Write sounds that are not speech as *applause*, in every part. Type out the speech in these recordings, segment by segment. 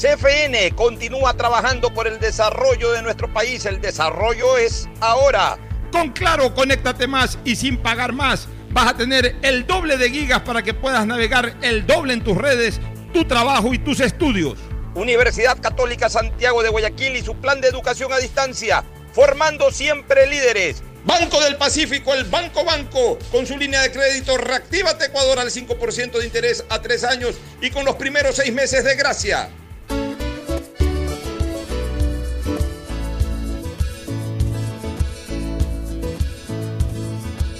CFN continúa trabajando por el desarrollo de nuestro país. El desarrollo es ahora. Con Claro, conéctate más y sin pagar más. Vas a tener el doble de gigas para que puedas navegar el doble en tus redes, tu trabajo y tus estudios. Universidad Católica Santiago de Guayaquil y su plan de educación a distancia, formando siempre líderes. Banco del Pacífico, el Banco Banco, con su línea de crédito Reactívate Ecuador al 5% de interés a tres años y con los primeros seis meses de gracia.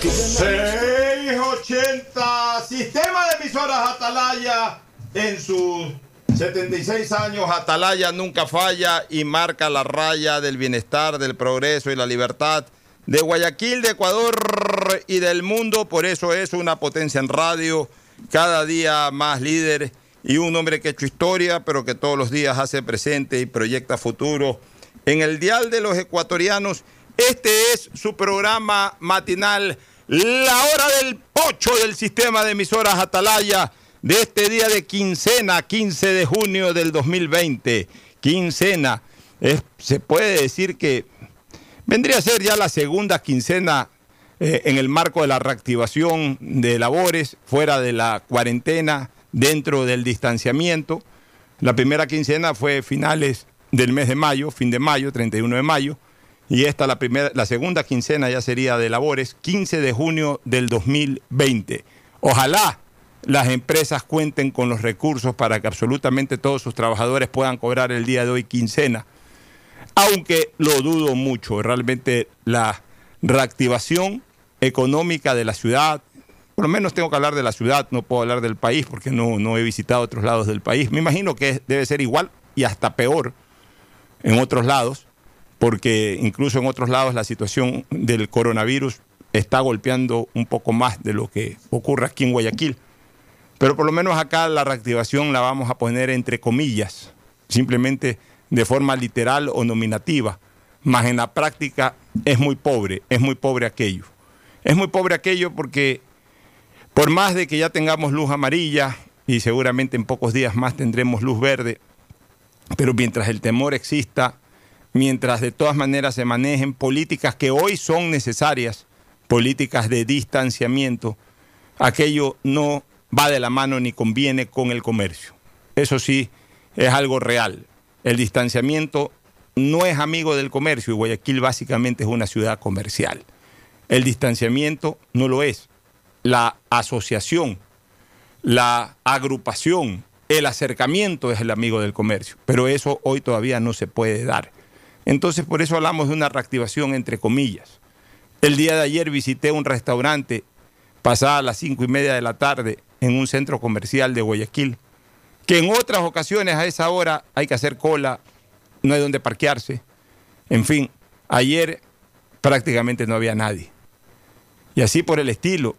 Porque ganamos- 680, sistema de emisoras Atalaya en sus 76 años, Atalaya nunca falla y marca la raya del bienestar, del progreso y la libertad de Guayaquil, de Ecuador y del mundo. Por eso es una potencia en radio, cada día más líder y un hombre que ha hecho historia, pero que todos los días hace presente y proyecta futuro. En el Dial de los Ecuatorianos, este es su programa matinal, La Hora del Pocho del sistema de emisoras Atalaya de este día de quincena, 15 de junio del 2020. Quincena. Se puede decir que vendría a ser ya la segunda quincena eh, en el marco de la reactivación de labores, fuera de la cuarentena, dentro del distanciamiento. La primera quincena fue finales del mes de mayo, fin de mayo, 31 de mayo. Y esta, la, primera, la segunda quincena ya sería de labores, 15 de junio del 2020. Ojalá las empresas cuenten con los recursos para que absolutamente todos sus trabajadores puedan cobrar el día de hoy quincena. Aunque lo dudo mucho, realmente la reactivación económica de la ciudad, por lo menos tengo que hablar de la ciudad, no puedo hablar del país porque no, no he visitado otros lados del país. Me imagino que debe ser igual y hasta peor en otros lados, porque incluso en otros lados la situación del coronavirus está golpeando un poco más de lo que ocurre aquí en Guayaquil. Pero por lo menos acá la reactivación la vamos a poner entre comillas, simplemente de forma literal o nominativa. Más en la práctica es muy pobre, es muy pobre aquello. Es muy pobre aquello porque por más de que ya tengamos luz amarilla y seguramente en pocos días más tendremos luz verde, pero mientras el temor exista, mientras de todas maneras se manejen políticas que hoy son necesarias, políticas de distanciamiento, aquello no va de la mano ni conviene con el comercio. Eso sí, es algo real. El distanciamiento no es amigo del comercio y Guayaquil básicamente es una ciudad comercial. El distanciamiento no lo es. La asociación, la agrupación, el acercamiento es el amigo del comercio, pero eso hoy todavía no se puede dar. Entonces por eso hablamos de una reactivación entre comillas. El día de ayer visité un restaurante pasada las cinco y media de la tarde en un centro comercial de Guayaquil, que en otras ocasiones a esa hora hay que hacer cola, no hay donde parquearse. En fin, ayer prácticamente no había nadie. Y así por el estilo,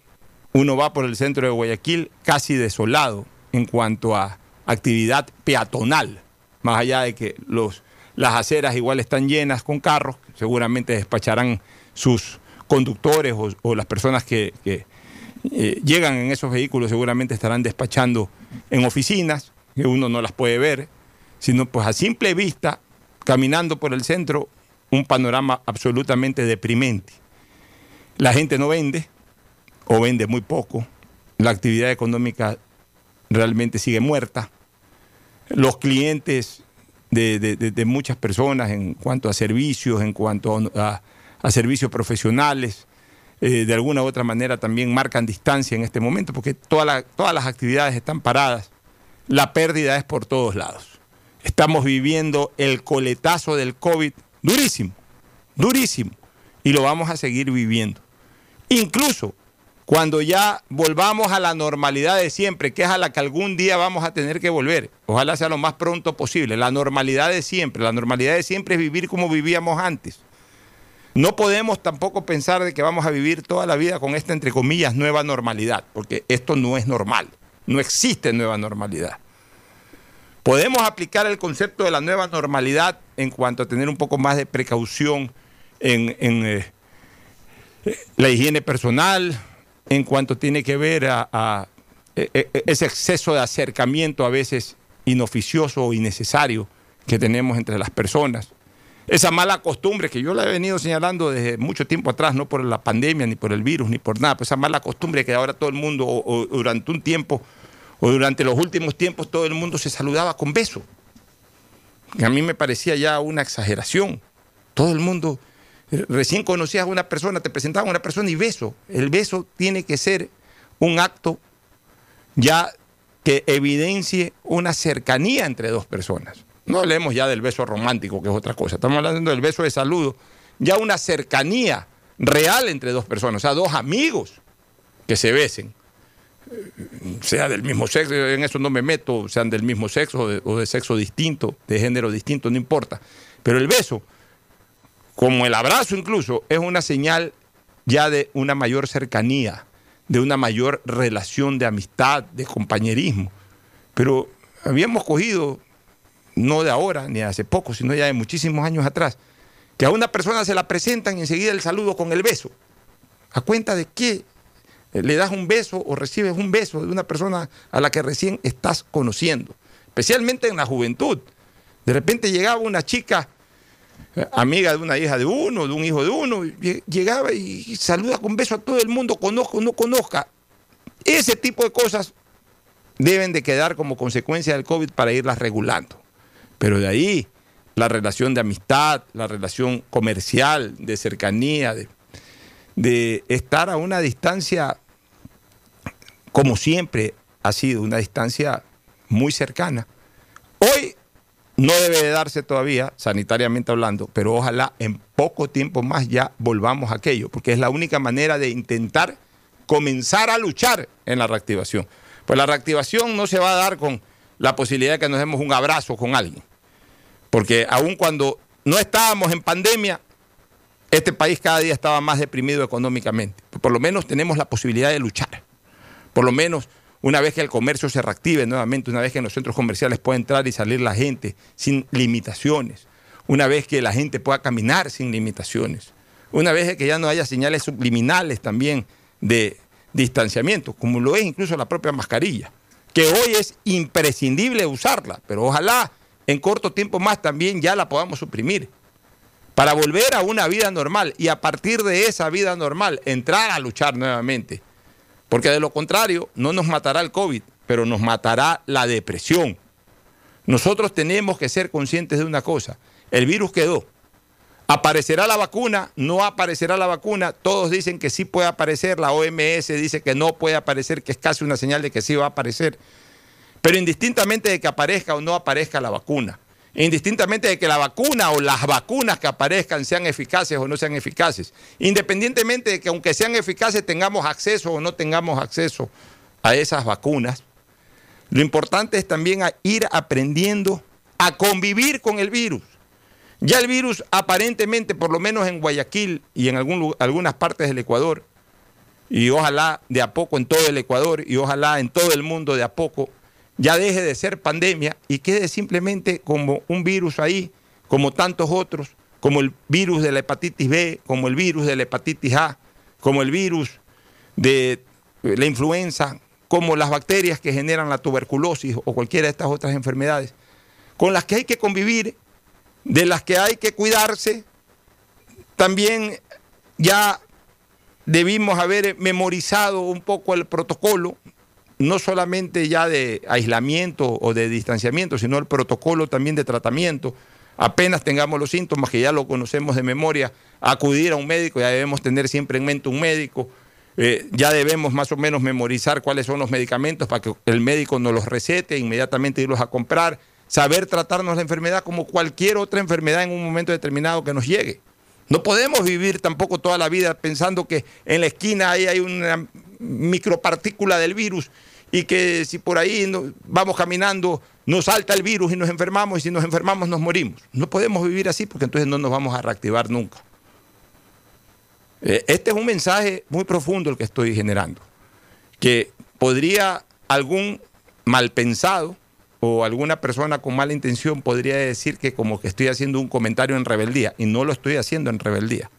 uno va por el centro de Guayaquil casi desolado en cuanto a actividad peatonal, más allá de que los, las aceras igual están llenas con carros, seguramente despacharán sus conductores o, las personas que, que, eh, llegan en esos vehículos, seguramente estarán despachando en oficinas, que uno no las puede ver, sino pues a simple vista, caminando por el centro, un panorama absolutamente deprimente. La gente no vende o vende muy poco, la actividad económica realmente sigue muerta, los clientes de, de- de- muchas personas en cuanto a servicios, en cuanto a, a servicios profesionales, eh, de alguna u otra manera también marcan distancia en este momento, porque toda todas las actividades están paradas. La pérdida es por todos lados. Estamos viviendo el coletazo del COVID durísimo, durísimo, y lo vamos a seguir viviendo. Incluso cuando ya volvamos a la normalidad de siempre, que es a la que algún día vamos a tener que volver, ojalá sea lo más pronto posible, la normalidad de siempre, la normalidad de siempre es vivir como vivíamos antes. No podemos tampoco pensar de que vamos a vivir toda la vida con esta, entre comillas, nueva normalidad, porque esto no es normal, no existe nueva normalidad. Podemos aplicar el concepto de la nueva normalidad en cuanto a tener un poco más de precaución en, eh, la higiene personal, en cuanto tiene que ver a, a, eh, eh, ese exceso de acercamiento a veces inoficioso o innecesario que tenemos entre las personas. Esa mala costumbre que yo la he venido señalando desde mucho tiempo atrás, no por la pandemia, ni por el virus, ni por nada, pues esa mala costumbre que ahora todo el mundo, o, durante un tiempo, o durante los últimos tiempos, todo el mundo se saludaba con beso. Que a mí me parecía ya una exageración. Todo el mundo, recién conocías a una persona, te presentaban a una persona y beso. El beso tiene que ser un acto ya que evidencie una cercanía entre dos personas. No hablemos ya del beso romántico, que es otra cosa. Estamos hablando del beso de saludo. Ya una cercanía real entre dos personas, o sea, dos amigos que se besen. Sea del mismo sexo, en eso no me meto, sean del mismo sexo o de sexo distinto, de género distinto, no importa. Pero el beso, como el abrazo incluso, es una señal ya de una mayor cercanía, de una mayor relación de amistad, de compañerismo. Pero habíamos cogido, no de ahora ni de hace poco, sino ya de muchísimos años atrás, que a una persona se la presentan y enseguida el saludo con el beso. ¿A cuenta de qué le das un beso o recibes un beso de una persona a la que recién estás conociendo? Especialmente en la juventud. De repente llegaba una chica amiga de una hija de uno, de un hijo de uno, llegaba y saluda con beso a todo el mundo, conozca o no conozca. Ese tipo de cosas deben de quedar como consecuencia del COVID para irlas regulando. Pero de ahí, la relación de amistad, la relación comercial, de cercanía, de, de estar a una distancia, como siempre ha sido, una distancia muy cercana. Hoy no debe de darse todavía, sanitariamente hablando, pero ojalá en poco tiempo más ya volvamos a aquello, porque es la única manera de intentar comenzar a luchar en la reactivación. Pues la reactivación no se va a dar con la posibilidad de que nos demos un abrazo con alguien, porque aun cuando no estábamos en pandemia, este país cada día estaba más deprimido económicamente. Por lo menos tenemos la posibilidad de luchar. Por lo menos una vez que el comercio se reactive nuevamente, una vez que en los centros comerciales pueda entrar y salir la gente sin limitaciones, una vez que la gente pueda caminar sin limitaciones, una vez que ya no haya señales subliminales también de distanciamiento, como lo es incluso la propia mascarilla, que hoy es imprescindible usarla, pero ojalá en corto tiempo más también ya la podamos suprimir para volver a una vida normal y a partir de esa vida normal entrar a luchar nuevamente. Porque de lo contrario, no nos matará el COVID, pero nos matará la depresión. Nosotros tenemos que ser conscientes de una cosa. El virus quedó. ¿Aparecerá la vacuna? No aparecerá la vacuna. Todos dicen que sí puede aparecer. La OMS dice que no puede aparecer, que es casi una señal de que sí va a aparecer. Pero indistintamente de que aparezca o no aparezca la vacuna, indistintamente de que la vacuna o las vacunas que aparezcan sean eficaces o no sean eficaces, independientemente de que aunque sean eficaces tengamos acceso o no tengamos acceso a esas vacunas, lo importante es también ir aprendiendo a convivir con el virus. Ya el virus aparentemente, por lo menos en Guayaquil y en algún algunas partes del Ecuador, y ojalá de a poco en todo el Ecuador y ojalá en todo el mundo de a poco, ya deje de ser pandemia y quede simplemente como un virus ahí como tantos otros, como el virus de la hepatitis B, como el virus de la hepatitis A, como el virus de la influenza, como las bacterias que generan la tuberculosis o cualquiera de estas otras enfermedades, con las que hay que convivir, de las que hay que cuidarse, también ya debimos haber memorizado un poco el protocolo, no solamente ya de aislamiento o de distanciamiento, sino el protocolo también de tratamiento. Apenas tengamos los síntomas, que ya lo conocemos de memoria, acudir a un médico, ya debemos tener siempre en mente un médico, eh, ya debemos más o menos memorizar cuáles son los medicamentos para que el médico nos los recete, inmediatamente irlos a comprar, saber tratarnos la enfermedad como cualquier otra enfermedad en un momento determinado que nos llegue. No podemos vivir tampoco toda la vida pensando que en la esquina ahí hay una micropartícula del virus y que si por ahí vamos caminando nos salta el virus y nos enfermamos y si nos enfermamos nos morimos. No podemos vivir así porque entonces no nos vamos a reactivar nunca. Eh, este es un mensaje muy profundo el que estoy generando, que podría algún mal pensado o alguna persona con mala intención podría decir que como que estoy haciendo un comentario en rebeldía y no lo estoy haciendo en rebeldía,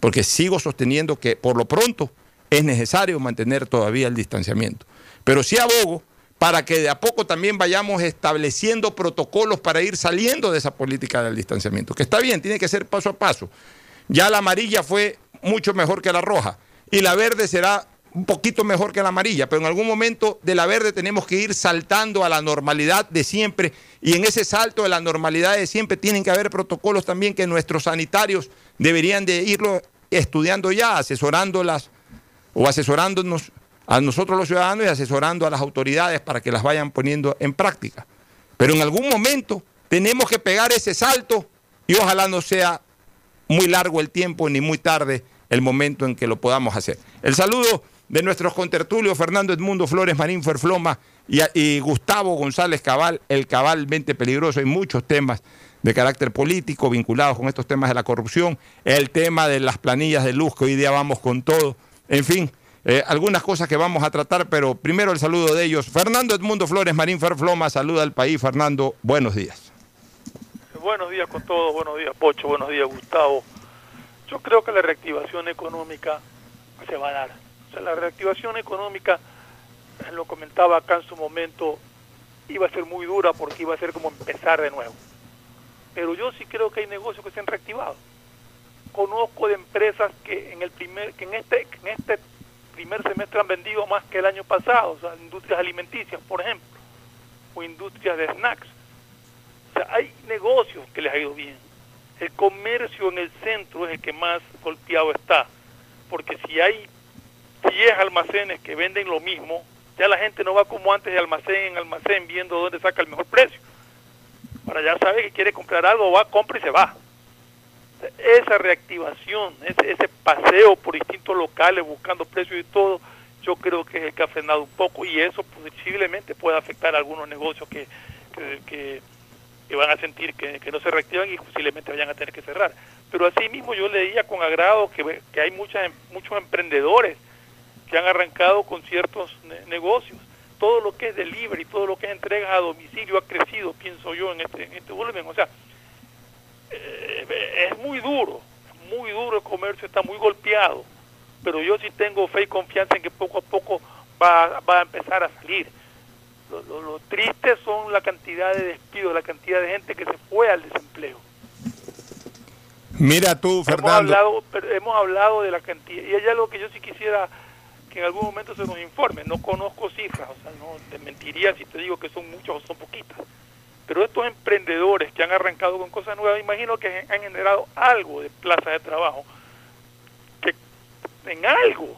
porque sigo sosteniendo que por lo pronto es necesario mantener todavía el distanciamiento. Pero sí abogo para que de a poco también vayamos estableciendo protocolos para ir saliendo de esa política del distanciamiento, que está bien, tiene que ser paso a paso. Ya la amarilla fue mucho mejor que la roja y la verde será un poquito mejor que la amarilla, pero en algún momento de la verde tenemos que ir saltando a la normalidad de siempre y en ese salto de la normalidad de siempre tienen que haber protocolos también que nuestros sanitarios deberían de irlo estudiando ya, asesorándolas o asesorándonos a nosotros los ciudadanos y asesorando a las autoridades para que las vayan poniendo en práctica. Pero en algún momento tenemos que pegar ese salto y ojalá no sea muy largo el tiempo ni muy tarde el momento en que lo podamos hacer. El saludo de nuestros contertulios Fernando Edmundo Flores Marín Ferfloma y, Gustavo González Cabal, el cabalmente peligroso. Hay muchos temas de carácter político vinculados con estos temas de la corrupción, el tema de las planillas de luz, que hoy día vamos con todo, en fin, eh, algunas cosas que vamos a tratar, pero primero el saludo de ellos. Fernando Edmundo Flores Marín Ferfloma, saluda al país. Fernando, buenos días. Buenos días con todos, buenos días Pocho, buenos días Gustavo. Yo creo que la reactivación económica se va a dar la reactivación económica, eh, lo comentaba acá en su momento, iba a ser muy dura porque iba a ser como empezar de nuevo. Pero yo sí creo que hay negocios que se han reactivado. Conozco de empresas que en el primer, que en este, en este primer semestre han vendido más que el año pasado, o sea, industrias alimenticias, por ejemplo, o industrias de snacks. O sea, hay negocios que les ha ido bien. El comercio en el centro es el que más golpeado está, porque si hay 10 almacenes que venden lo mismo, ya la gente no va como antes de almacén en almacén viendo dónde saca el mejor precio. Para ya sabe que quiere comprar algo, va, compra y se va. Esa reactivación, ese, ese paseo por distintos locales buscando precios y todo, yo creo que es el que ha frenado un poco y eso posiblemente puede afectar a algunos negocios que, que, van a sentir que, no se reactivan y posiblemente vayan a tener que cerrar. Pero así mismo yo leía con agrado que, que hay muchas, muchos emprendedores que han arrancado con ciertos negocios. Todo lo que es delivery, todo lo que es entrega a domicilio ha crecido, pienso yo, en este, en este volumen. O sea, es muy duro, muy duro el comercio, está muy golpeado, pero yo sí tengo fe y confianza en que poco a poco va, va a empezar a salir. Lo, lo, triste son la cantidad de despidos, la cantidad de gente que se fue al desempleo. Mira tú, Fernando. Hemos hablado, hemos hablado de la cantidad, y hay algo que yo sí quisiera que en algún momento se nos informe. No conozco cifras, o sea, no te mentiría si te digo que son muchas o son poquitas. Pero estos emprendedores que han arrancado con cosas nuevas, imagino que han generado algo de plazas de trabajo, que en algo,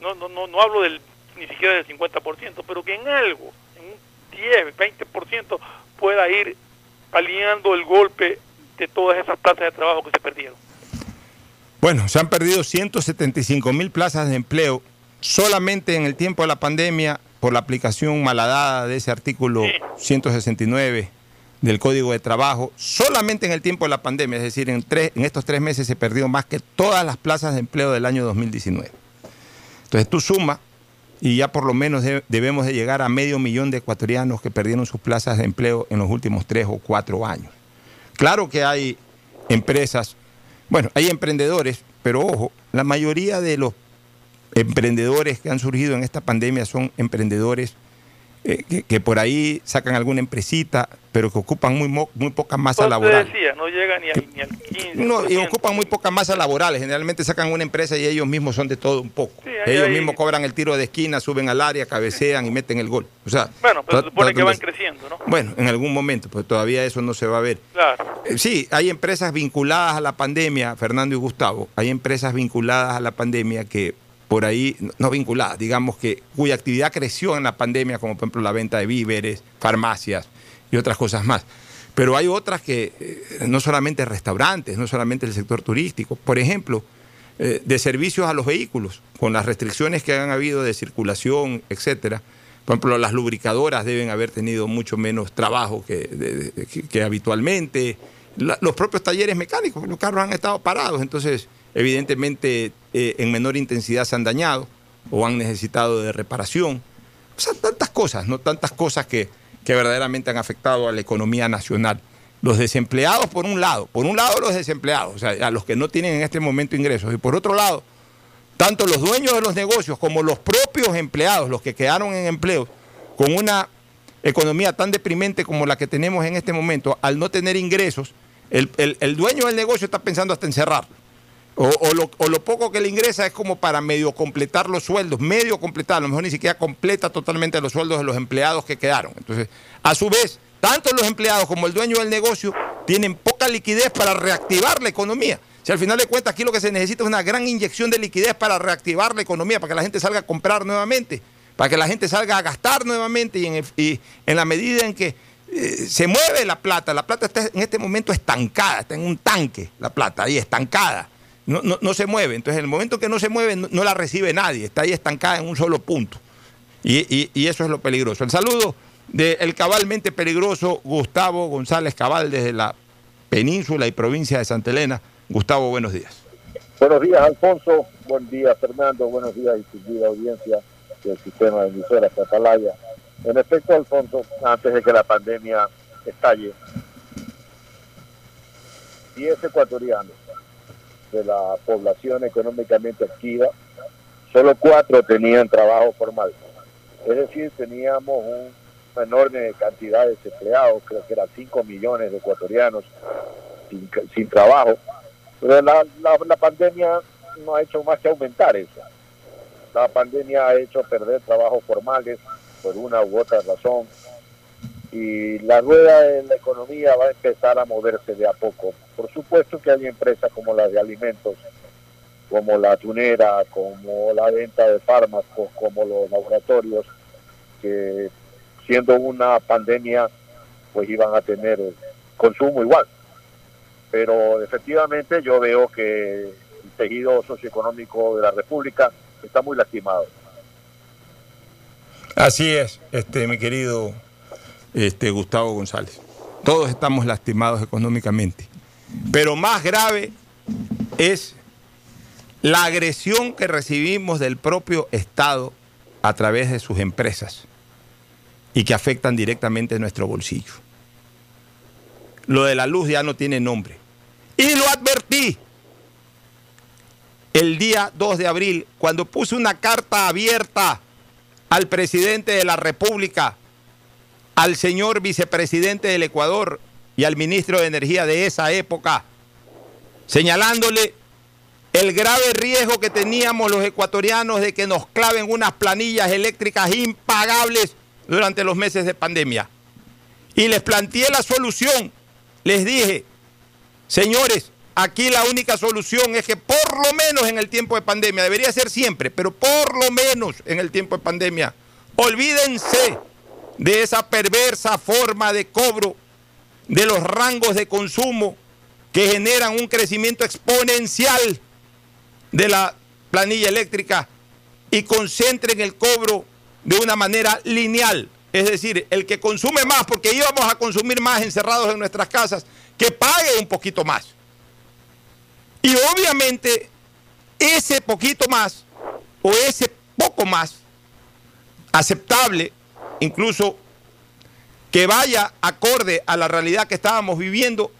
no, no, no, no hablo del, ni siquiera del 50%, pero que en algo, en un 10, 20% pueda ir paliando el golpe de todas esas plazas de trabajo que se perdieron. Bueno, se han perdido 175 mil plazas de empleo solamente en el tiempo de la pandemia por la aplicación malhadada de ese artículo 169 del Código de Trabajo, solamente en el tiempo de la pandemia, es decir, en, tres, en estos tres meses se perdió más que todas las plazas de empleo del año 2019. Entonces tú sumas y ya por lo menos debemos de llegar a medio millón de ecuatorianos que perdieron sus plazas de empleo en los últimos tres o cuatro años claro que hay empresas, bueno, hay emprendedores, pero ojo, la mayoría de los emprendedores que han surgido en esta pandemia son emprendedores eh, que, que por ahí sacan alguna empresita, pero que ocupan muy, mo- muy poca masa laboral. decía, no llega ni al, ni al 15. No, y ocupan muy pocas masas laborales. Generalmente sacan una empresa y ellos mismos son de todo un poco. Sí, ahí ellos mismos cobran el tiro de esquina, suben al área, cabecean y meten el gol. O sea, Bueno, pero se supone que van creciendo, ¿no? Bueno, en algún momento, pues todavía eso no se va a ver. Claro. Eh, Sí, hay empresas vinculadas a la pandemia, Fernando y Gustavo, hay empresas vinculadas a la pandemia que por ahí, no- vinculadas, digamos que cuya actividad creció en la pandemia, como por ejemplo la venta de víveres, farmacias y otras cosas más. Pero hay otras que eh, no solamente restaurantes, no solamente el sector turístico, por ejemplo, eh, de servicios a los vehículos, con las restricciones que han habido de circulación, etcétera. Por ejemplo, las lubricadoras deben haber tenido mucho menos trabajo que, que- habitualmente. Los propios talleres mecánicos, los carros han estado parados, entonces evidentemente eh, en menor intensidad se han dañado o han necesitado de reparación. O sea, tantas cosas, ¿no? Tantas cosas que, que verdaderamente han afectado a la economía nacional. Los desempleados, por un lado, por un lado los desempleados, o sea, a los que no tienen en este momento ingresos, y por otro lado, tanto los dueños de los negocios como los propios empleados, los que quedaron en empleo, con una economía tan deprimente como la que tenemos en este momento, al no tener ingresos, el, el- dueño del negocio está pensando hasta encerrarlo. O, lo, poco que le ingresa es como para medio completar los sueldos, medio completar, a lo mejor ni siquiera completa totalmente los sueldos de los empleados que quedaron. Entonces, a su vez, tanto los empleados como el dueño del negocio tienen poca liquidez para reactivar la economía. Si al final de cuentas aquí lo que se necesita es una gran inyección de liquidez para reactivar la economía, para que la gente salga a comprar nuevamente, para que la gente salga a gastar nuevamente y en, y en la medida en que eh, se mueve la plata, la plata está en este momento estancada, está en un tanque la plata, ahí estancada, no, no, no se mueve. Entonces en el momento que no se mueve no, la recibe nadie, está ahí estancada en un solo punto. Y, y- eso es lo peligroso. El saludo del cabalmente peligroso Gustavo González Cabal desde la península y provincia de Santa Elena. Gustavo, buenos días. Buenos días, Alfonso. Buen día, Fernando. Buenos días, distinguida audiencia del sistema de emisoras Atalaya. En efecto, Alfonso, antes de que la pandemia estalle, 10 ecuatorianos de la población económicamente activa, solo cuatro tenían trabajo formal. Es decir, teníamos una enorme cantidad de desempleados, creo que eran 5 millones de ecuatorianos sin, trabajo. Pero la, la, la pandemia no ha hecho más que aumentar eso. La pandemia ha hecho perder trabajos formales por una u otra razón. Y la rueda de la economía va a empezar a moverse de a poco. Por supuesto que hay empresas como las de alimentos, como la tunera, como la venta de fármacos, como los laboratorios, que siendo una pandemia, pues iban a tener consumo igual pero efectivamente yo veo que el tejido socioeconómico de la República está muy lastimado. Así es, este, mi querido este, Gustavo González. Todos estamos lastimados económicamente. Pero más grave es la agresión que recibimos del propio Estado a través de sus empresas y que afectan directamente nuestro bolsillo. Lo de la luz ya no tiene nombre. Y lo advertí el día 2 de abril, cuando puse una carta abierta al presidente de la República, al señor vicepresidente del Ecuador y al ministro de Energía de esa época, señalándole el grave riesgo que teníamos los ecuatorianos de que nos claven unas planillas eléctricas impagables durante los meses de pandemia. Y les planteé la solución. Les dije, señores, aquí la única solución es que por lo menos en el tiempo de pandemia, debería ser siempre, pero por lo menos en el tiempo de pandemia, olvídense de esa perversa forma de cobro de los rangos de consumo que generan un crecimiento exponencial de la planilla eléctrica y concentren el cobro de una manera lineal. Es decir, el que consume más, porque íbamos a consumir más encerrados en nuestras casas, que pague un poquito más. Y obviamente ese poquito más o ese poco más aceptable, incluso que vaya acorde a la realidad que estábamos viviendo,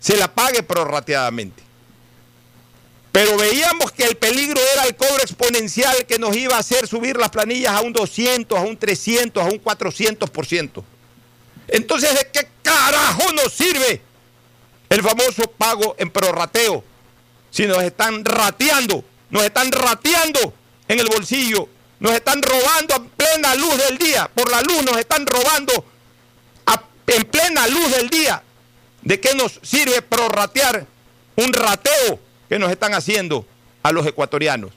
se la pague prorrateadamente. Pero veíamos que el peligro era el cobro exponencial que nos iba a hacer subir las planillas a un 200, a un 300, a un 400%. Entonces, ¿de qué carajo nos sirve el famoso pago en prorrateo? Si nos están rateando, nos están rateando en el bolsillo, nos están robando a plena luz del día, por la luz nos están robando en plena luz del día. ¿De qué nos sirve prorratear un rateo que nos están haciendo a los ecuatorianos?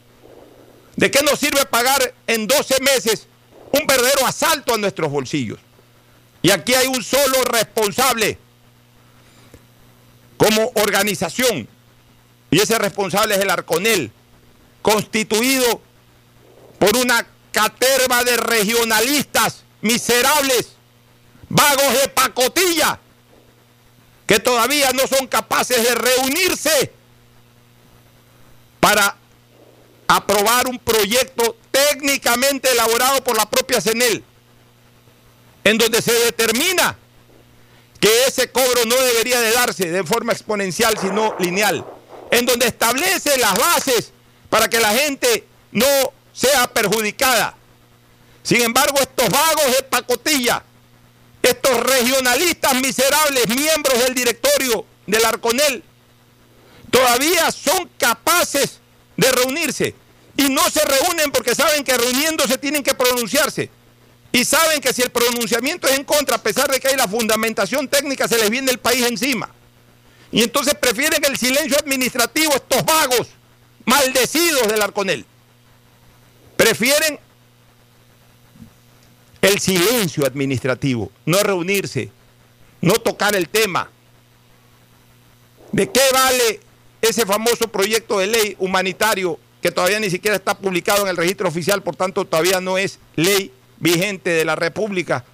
¿De qué nos sirve pagar en 12 meses un verdadero asalto a nuestros bolsillos? Y aquí hay un solo responsable como organización. Y ese responsable es el Arconel, constituido por una caterva de regionalistas miserables, vagos de pacotilla, que todavía no son capaces de reunirse para aprobar un proyecto técnicamente elaborado por la propia CENEL, en donde se determina que ese cobro no debería de darse de forma exponencial, sino lineal, en donde establece las bases para que la gente no sea perjudicada. Sin embargo, estos vagos de pacotilla, estos regionalistas miserables, miembros del directorio del Arconel, todavía son capaces de reunirse. Y no se reúnen porque saben que reuniéndose tienen que pronunciarse. Y saben que si el pronunciamiento es en contra, a pesar de que hay la fundamentación técnica, se les viene el país encima. Y entonces prefieren el silencio administrativo, estos vagos, maldecidos del Arconel. Prefieren el silencio administrativo, no reunirse, no tocar el tema. ¿De qué vale ese famoso proyecto de ley humanitario que todavía ni siquiera está publicado en el registro oficial, por tanto todavía no es ley vigente de la República,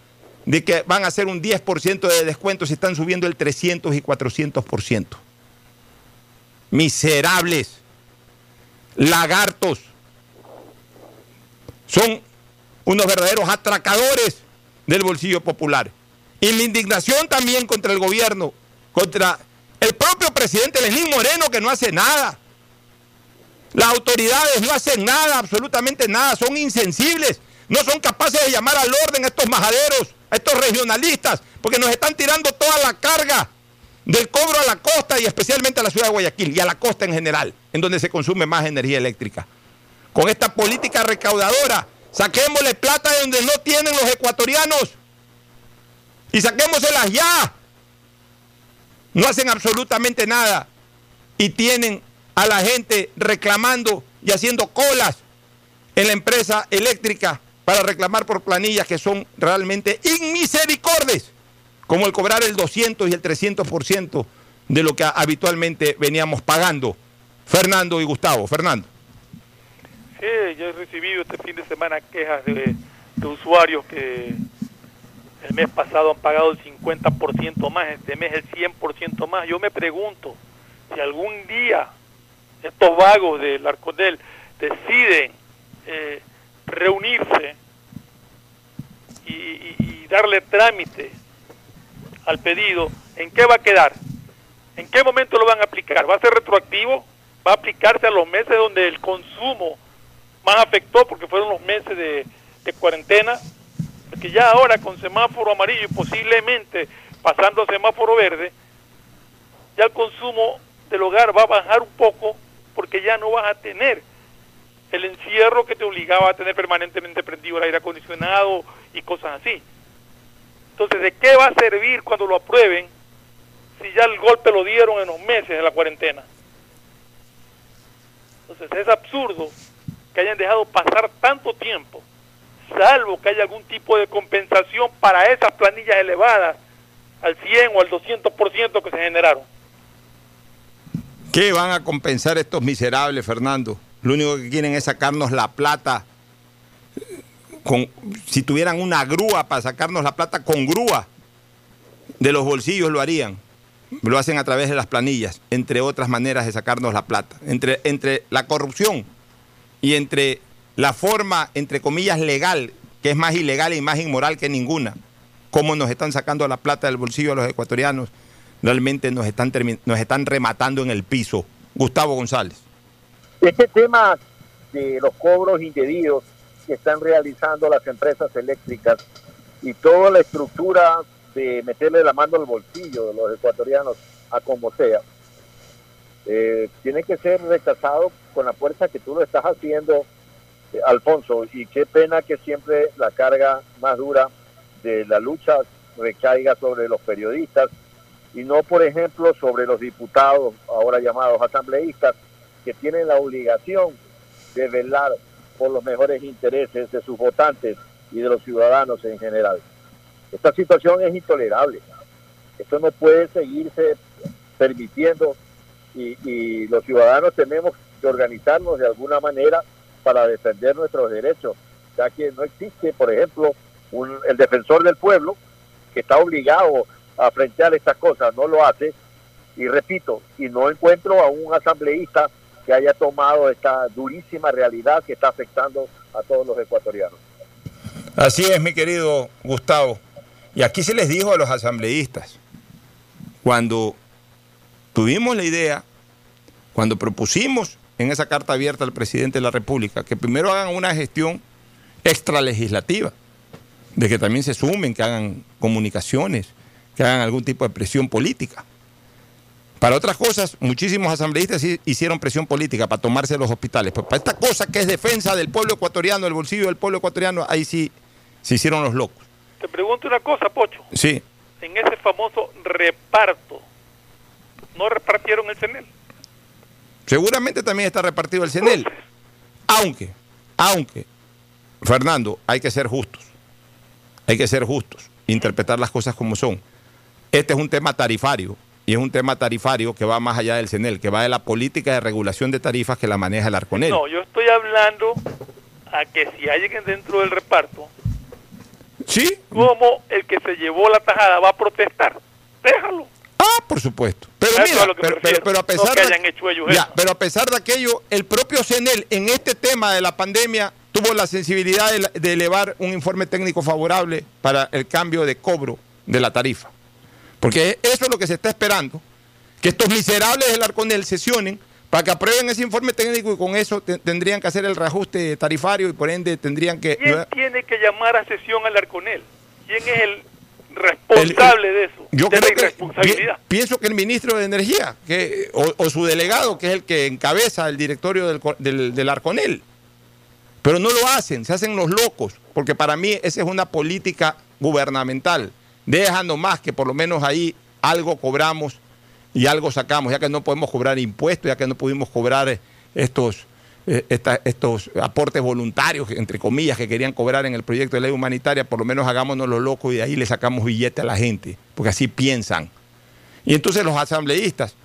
de que van a hacer un 10% de descuento si están subiendo el 300 y 400%? Miserables, lagartos, son unos verdaderos atracadores del bolsillo popular. Y mi indignación también contra el gobierno, contra el propio presidente Lenín Moreno que no hace nada. Las autoridades no hacen nada, absolutamente nada, son insensibles, no son capaces de llamar al orden a estos majaderos, a estos regionalistas, porque nos están tirando toda la carga del cobro a la costa y especialmente a la ciudad de Guayaquil y a la costa en general, en donde se consume más energía eléctrica. Con esta política recaudadora, saquémosle plata de donde no tienen los ecuatorianos y saquémoselas ya. No hacen absolutamente nada y tienen a la gente reclamando y haciendo colas en la empresa eléctrica para reclamar por planillas que son realmente inmisericordes, como el cobrar el 200 y el 300% de lo que habitualmente veníamos pagando. Fernando y Gustavo. Fernando. Sí, yo he recibido este fin de semana quejas de, usuarios que el mes pasado han pagado el 50% más, este mes el 100% más. Yo me pregunto si algún día estos vagos del Arconel deciden eh, reunirse y- y darle trámite al pedido, ¿en qué va a quedar? ¿En qué momento lo van a aplicar? ¿Va a ser retroactivo? ¿Va a aplicarse a los meses donde el consumo más afectó porque fueron los meses de, cuarentena? Porque ya ahora con semáforo amarillo y posiblemente pasando a semáforo verde, ya el consumo del hogar va a bajar un poco porque ya no vas a tener el encierro que te obligaba a tener permanentemente prendido el aire acondicionado y cosas así. Entonces, ¿de qué va a servir cuando lo aprueben si ya el golpe lo dieron en los meses de la cuarentena? Entonces, es absurdo que hayan dejado pasar tanto tiempo, salvo que haya algún tipo de compensación para esas planillas elevadas al 100 o al 200% que se generaron. ¿Qué van a compensar estos miserables, Fernando? Lo único que quieren es sacarnos la plata. Con, si tuvieran una grúa para sacarnos la plata con grúa de los bolsillos lo harían. Lo hacen a través de las planillas, entre otras maneras de sacarnos la plata. Entre, entre la corrupción y entre la forma, entre comillas, legal, que es más ilegal y más inmoral que ninguna. Cómo nos están sacando la plata del bolsillo a los ecuatorianos realmente nos están, nos están rematando en el piso. Gustavo González. Este tema de los cobros indebidos que están realizando las empresas eléctricas y toda la estructura de meterle la mano al bolsillo de los ecuatorianos a como sea, eh, tiene que ser rechazado con la fuerza que tú lo estás haciendo, eh, Alfonso. Y qué pena que siempre la carga más dura de la lucha recaiga sobre los periodistas y no, por ejemplo, sobre los diputados, ahora llamados asambleístas, que tienen la obligación de velar por los mejores intereses de sus votantes y de los ciudadanos en general. Esta situación es intolerable. Esto no puede seguirse permitiendo y, y los ciudadanos tenemos que organizarnos de alguna manera para defender nuestros derechos, ya que no existe, por ejemplo, un- el defensor del pueblo que está obligado a frentear estas cosas, no lo hace. Y repito, y no encuentro a un asambleísta que haya tomado esta durísima realidad que está afectando a todos los ecuatorianos. Así es, mi querido Gustavo. Y aquí se les dijo a los asambleístas, cuando tuvimos la idea, cuando propusimos en esa carta abierta al presidente de la República que primero hagan una gestión extralegislativa, de que también se sumen, que hagan comunicaciones, que hagan algún tipo de presión política. Para otras cosas, muchísimos asambleístas hicieron presión política para tomarse los hospitales. Pero para esta cosa que es defensa del pueblo ecuatoriano, el bolsillo del pueblo ecuatoriano, ahí sí se hicieron los locos. Te pregunto una cosa, Pocho. Sí, En ese famoso reparto, ¿no repartieron el CENEL? Seguramente también está repartido el CENEL. Aunque, aunque, Fernando, hay que ser justos. Hay que ser justos, interpretar las cosas como son. Este es un tema tarifario y es un tema tarifario que va más allá del CENEL, que va de la política de regulación de tarifas que la maneja el Arconel. No, yo estoy hablando a que si alguien dentro del reparto, Sí, como el que se llevó la tajada va a protestar, déjalo. Ah, por supuesto. Pero Eso mira, pero, pero- refiero. pero a pesar No de, Ya, pero a pesar de aquello, el propio CENEL en este tema de la pandemia tuvo la sensibilidad de, elevar un informe técnico favorable para el cambio de cobro de la tarifa. Porque eso es lo que se está esperando, que estos miserables del Arconel sesionen para que aprueben ese informe técnico y con eso te- tendrían que hacer el reajuste tarifario y por ende tendrían que... ¿Quién tiene que llamar a sesión al Arconel? ¿Quién es el responsable de eso? Yo de creo que irresponsabilidad. pi- pienso que el ministro de Energía que, o, o su delegado, que es el que encabeza el directorio del, del, del Arconel. Pero no lo hacen, se hacen los locos, porque para mí esa es una política gubernamental. Deja nomás que por lo menos ahí algo cobramos y algo sacamos, ya que no podemos cobrar impuestos, ya que no pudimos cobrar eh, estos, esta- estos aportes voluntarios, entre comillas, que querían cobrar en el proyecto de ley humanitaria, por lo menos hagámonos los locos y de ahí le sacamos billete a la gente, porque así piensan. Y entonces los asambleístas,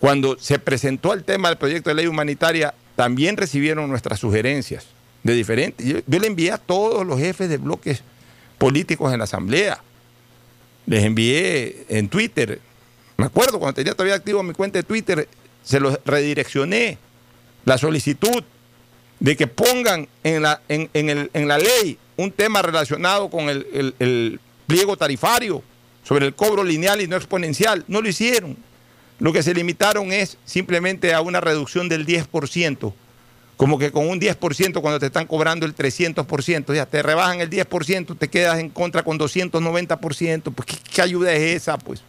cuando se presentó el tema del proyecto de ley humanitaria, también recibieron nuestras sugerencias de diferentes. Yo, yo le envié a todos los jefes de bloques políticos en la asamblea. Les envié en Twitter. Me acuerdo cuando tenía todavía activo mi cuenta de Twitter, se los redireccioné la solicitud de que pongan en la, en, en el- en la ley un tema relacionado con el, el- pliego tarifario sobre el cobro lineal y no exponencial. No lo hicieron. Lo que se limitaron es simplemente a una reducción del 10%. Como que con un 10% cuando te están cobrando el 300%, ya te rebajan el 10%, te quedas en contra con 290%. Pues ¿qué, qué ayuda es esa? Pues.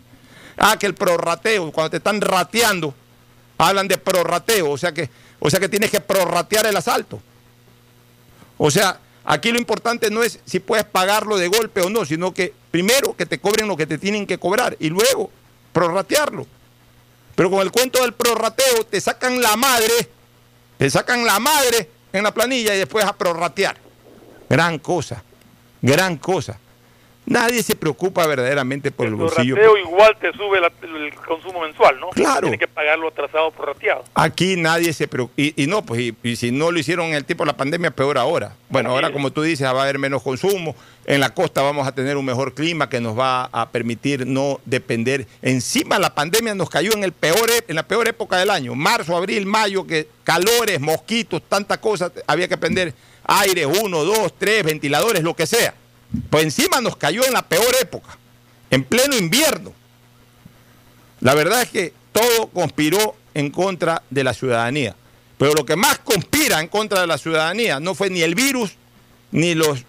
Ah, que el prorrateo, cuando te están rateando, hablan de prorrateo, o sea que, o sea que tienes que prorratear el asalto. O sea, aquí lo importante no es si puedes pagarlo de golpe o no, sino que primero que te cobren lo que te tienen que cobrar y luego prorratearlo. Pero con el cuento del prorrateo te sacan la madre, te sacan la madre en la planilla y después a prorratear. Gran cosa, gran cosa. Nadie se preocupa verdaderamente por el El bolsillo. rateo igual te sube la- el consumo mensual, ¿no? Claro. Tienes que pagarlo atrasado por rateado. Aquí nadie se preocupa. Y, y no, pues, y, y si no lo hicieron en el tiempo de la pandemia, peor ahora. Bueno, ahora, como tú dices, va a haber menos consumo. En la costa vamos a tener un mejor clima que nos va a permitir no depender. Encima la pandemia nos cayó en, el peor, e- en la peor época del año. Marzo, abril, mayo, que calores, mosquitos, tantas cosas. Había que prender aire, uno, dos, tres, ventiladores, lo que sea. Pues encima nos cayó en la peor época, en pleno invierno. La verdad es que todo conspiró en contra de la ciudadanía. Pero lo que más conspira en contra de la ciudadanía no fue ni el virus, ni los,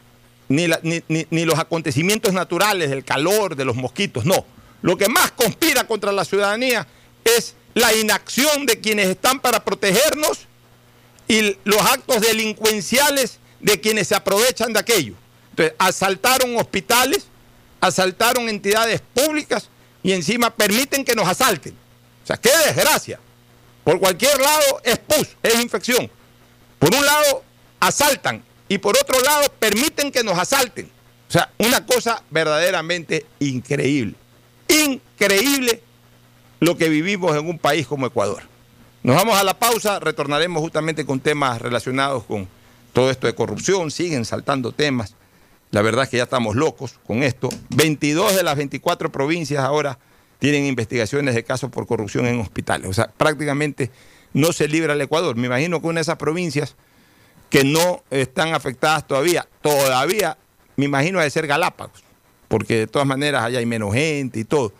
ni, los acontecimientos naturales, del calor, de los mosquitos, no. Lo que más conspira contra la ciudadanía es la inacción de quienes están para protegernos y los actos delincuenciales de quienes se aprovechan de aquello. Entonces, asaltaron hospitales, asaltaron entidades públicas y encima permiten que nos asalten. O sea, qué desgracia. Por cualquier lado es pus, es infección. Por un lado asaltan y por otro lado permiten que nos asalten. O sea, una cosa verdaderamente increíble. Increíble lo que vivimos en un país como Ecuador. Nos vamos a la pausa, retornaremos justamente con temas relacionados con todo esto de corrupción, siguen saltando temas. La verdad es que ya estamos locos con esto. 22 de las 24 provincias ahora tienen investigaciones de casos por corrupción en hospitales. O sea, prácticamente no se libra el Ecuador. Me imagino que una de esas provincias que no están afectadas todavía, todavía, me imagino de ser Galápagos, porque de todas maneras allá hay menos gente y todo.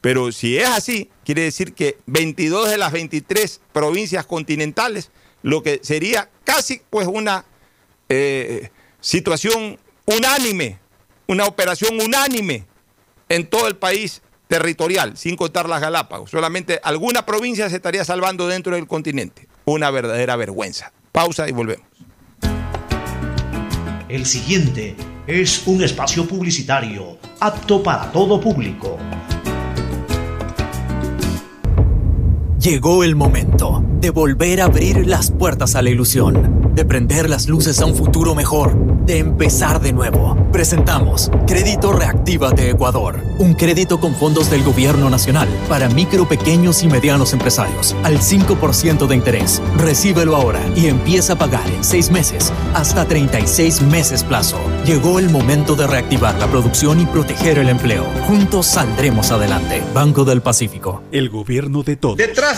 Pero si es así, quiere decir que 22 de las 23 provincias continentales, lo que sería casi pues una eh, situación unánime, una operación unánime en todo el país territorial, sin contar las Galápagos. Solamente alguna provincia se estaría salvando dentro del continente. Una verdadera vergüenza. Pausa y volvemos. El siguiente es un espacio publicitario apto para todo público. Llegó el momento de volver a abrir las puertas a la ilusión, de prender las luces a un futuro mejor, de empezar de nuevo. Presentamos Crédito Reactiva de Ecuador, un crédito con fondos del gobierno nacional para micro, pequeños y medianos empresarios al 5% de interés. Recíbelo ahora y empieza a pagar en 6 meses hasta 36 meses plazo. Llegó el momento de reactivar la producción y proteger el empleo. Juntos saldremos adelante. Banco del Pacífico. El gobierno de todos. Detrás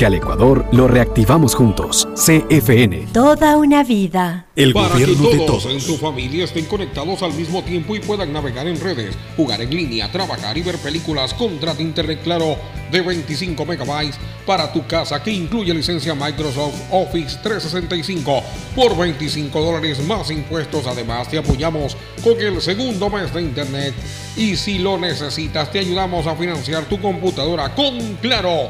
al Ecuador lo reactivamos juntos. CFN. Toda una vida. El Para que gobierno de todos todos. en su familia estén conectados al mismo tiempo y puedan navegar en redes, jugar en línea, trabajar y ver películas, contrata Internet Claro de 25 megabytes para tu casa que incluye licencia Microsoft Office 365 por 25 dólares más impuestos. Además te apoyamos con el segundo mes de Internet y si lo necesitas te ayudamos a financiar tu computadora con Claro.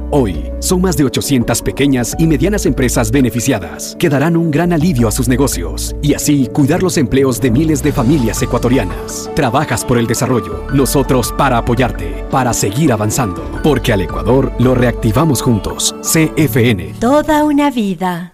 Hoy, son más de 800 pequeñas y medianas empresas beneficiadas que darán un gran alivio a sus negocios y así cuidar los empleos de miles de familias ecuatorianas. Trabajas por el desarrollo, nosotros para apoyarte, para seguir avanzando, porque al Ecuador lo reactivamos juntos. CFN. Toda una vida.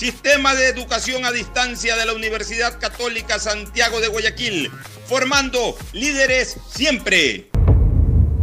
Sistema de Educación a Distancia de la Universidad Católica Santiago de Guayaquil, formando líderes siempre.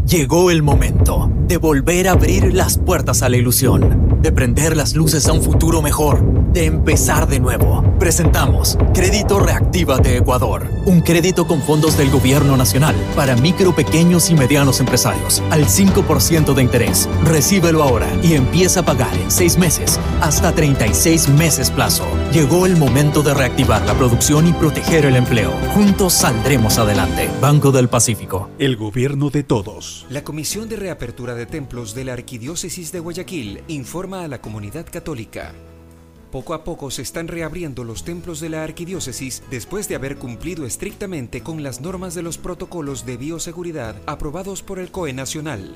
Llegó el momento de volver a abrir las puertas a la ilusión, de prender las luces a un futuro mejor, de empezar de nuevo. Presentamos Crédito Reactiva de Ecuador, un crédito con fondos del gobierno nacional para micro, pequeños y medianos empresarios al 5% de interés. Recíbelo ahora y empieza a pagar en 6 meses hasta 36 meses plazo. Llegó el momento de reactivar la producción y proteger el empleo. Juntos saldremos adelante. Banco del Pacífico. El gobierno de todos. La Comisión de Reapertura de Templos de la Arquidiócesis de Guayaquil informa a la comunidad católica. Poco a poco se están reabriendo los templos de la arquidiócesis después de haber cumplido estrictamente con las normas de los protocolos de bioseguridad aprobados por el COE Nacional.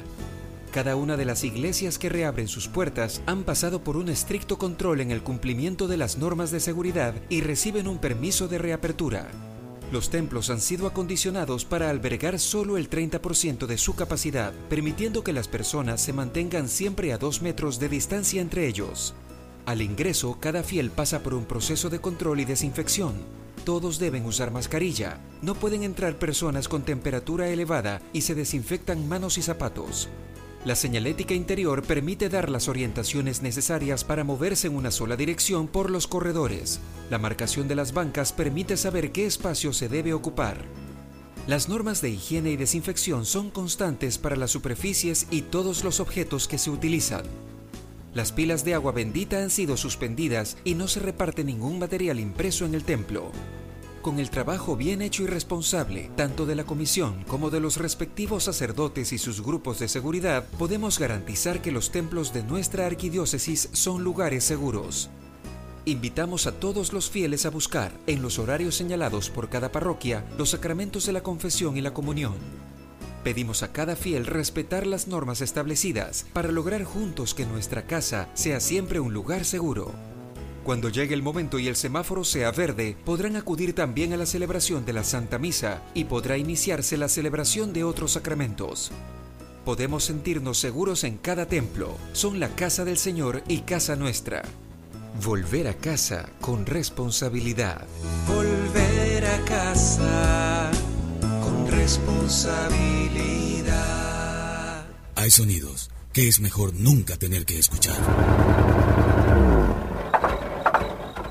Cada una de las iglesias que reabren sus puertas han pasado por un estricto control en el cumplimiento de las normas de seguridad y reciben un permiso de reapertura. Los templos han sido acondicionados para albergar solo el 30% de su capacidad, permitiendo que las personas se mantengan siempre a dos metros de distancia entre ellos. Al ingreso, cada fiel pasa por un proceso de control y desinfección. Todos deben usar mascarilla. No pueden entrar personas con temperatura elevada y se desinfectan manos y zapatos. La señalética interior permite dar las orientaciones necesarias para moverse en una sola dirección por los corredores. La marcación de las bancas permite saber qué espacio se debe ocupar. Las normas de higiene y desinfección son constantes para las superficies y todos los objetos que se utilizan. Las pilas de agua bendita han sido suspendidas y no se reparte ningún material impreso en el templo. Con el trabajo bien hecho y responsable, tanto de la comisión como de los respectivos sacerdotes y sus grupos de seguridad, podemos garantizar que los templos de nuestra arquidiócesis son lugares seguros. Invitamos a todos los fieles a buscar, en los horarios señalados por cada parroquia, los sacramentos de la confesión y la comunión. Pedimos a cada fiel respetar las normas establecidas para lograr juntos que nuestra casa sea siempre un lugar seguro. Cuando llegue el momento y el semáforo sea verde, podrán acudir también a la celebración de la Santa Misa y podrá iniciarse la celebración de otros sacramentos. Podemos sentirnos seguros en cada templo. Son la casa del Señor y casa nuestra. Volver a casa con responsabilidad. Volver a casa con responsabilidad. Hay sonidos que es mejor nunca tener que escuchar.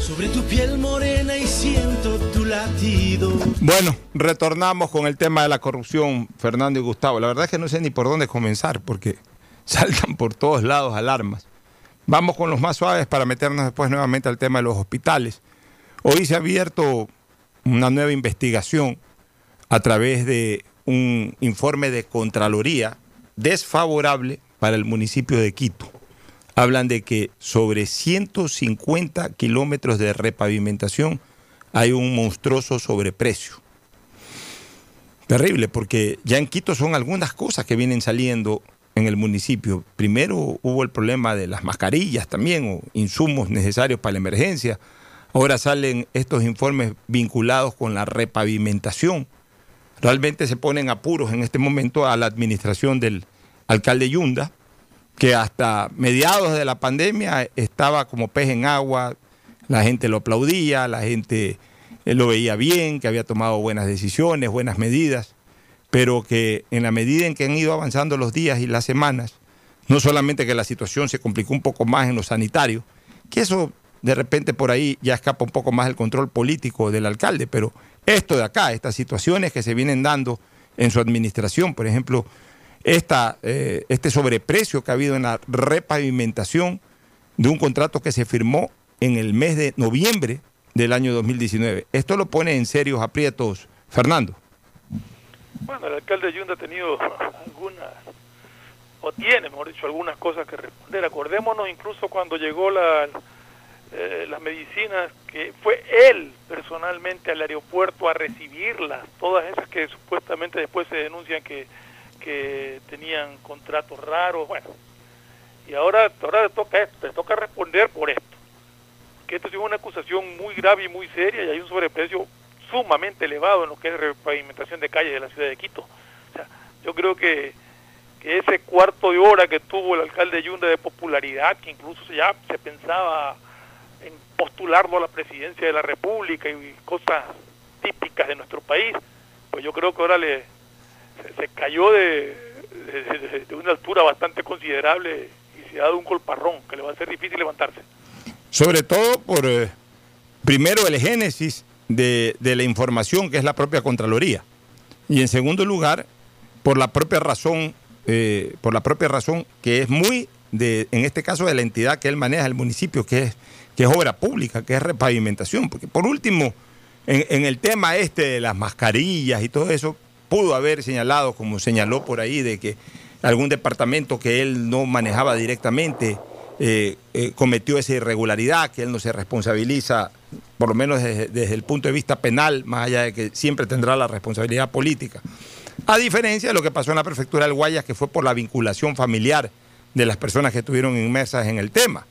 Sobre tu piel morena y siento tu latido. Bueno, retornamos con el tema de la corrupción, Fernando y Gustavo. La verdad es que no sé ni por dónde comenzar, porque *laughs* saltan por todos lados alarmas. Vamos con los más suaves para meternos después nuevamente al tema de los hospitales. Hoy se ha abierto una nueva investigación a través de un informe de Contraloría desfavorable para el municipio de Quito. Hablan de que sobre 150 kilómetros de repavimentación hay un monstruoso sobreprecio. Terrible, porque ya en Quito son algunas cosas que vienen saliendo en el municipio. Primero hubo el problema de las mascarillas también, o insumos necesarios para la emergencia. Ahora salen estos informes vinculados con la repavimentación. Realmente se ponen apuros en este momento a la administración del alcalde Yunda, que hasta mediados de la pandemia estaba como pez en agua, la gente lo aplaudía, la gente eh, lo veía bien, que había tomado buenas decisiones, buenas medidas, pero que en la medida en que han ido avanzando los días y las semanas, no solamente que la situación se complicó un poco más en lo sanitario, que eso de repente por ahí ya escapa un poco más el control político del alcalde, pero esto de acá, estas situaciones que se vienen dando en su administración, por ejemplo, esta, eh, este sobreprecio que ha habido en la repavimentación de un contrato que se firmó en el mes de noviembre del año 2019. Esto lo pone en serios aprietos, Fernando. Bueno, el alcalde Yunda ha tenido algunas, o tiene, mejor dicho, algunas cosas que responder. Acordémonos incluso cuando llegó la, eh, las medicinas, que fue él personalmente al aeropuerto a recibirlas, todas esas que supuestamente después se denuncian que, que tenían contratos raros, bueno. Y ahora, ahora le toca esto, le toca responder por esto. Que esto es una acusación muy grave y muy seria y hay un sobreprecio sumamente elevado en lo que es repavimentación de calles de la ciudad de Quito. O sea, yo creo que, que ese cuarto de hora que tuvo el alcalde Yunda de popularidad, que incluso ya se pensaba en postularlo a la presidencia de la República y cosas típicas de nuestro país, pues yo creo que ahora le se, cayó de, de, una altura bastante considerable y se ha dado un colparrón que le va a ser difícil levantarse. Sobre todo por, eh, primero, el génesis de, de, la información que es la propia Contraloría. Y en segundo lugar, por la propia razón, eh, por la propia razón que es muy, de, en este caso, de la entidad que él maneja, el municipio, que es, que es obra pública, que es repavimentación. Porque por último, en, en el tema este de las mascarillas y todo eso, pudo haber señalado, como señaló por ahí, de que algún departamento que él no manejaba directamente eh, eh, cometió esa irregularidad, que él no se responsabiliza, por lo menos desde, desde, el punto de vista penal, más allá de que siempre tendrá la responsabilidad política. A diferencia de lo que pasó en la prefectura del Guayas, que fue por la vinculación familiar de las personas que estuvieron inmersas en el tema.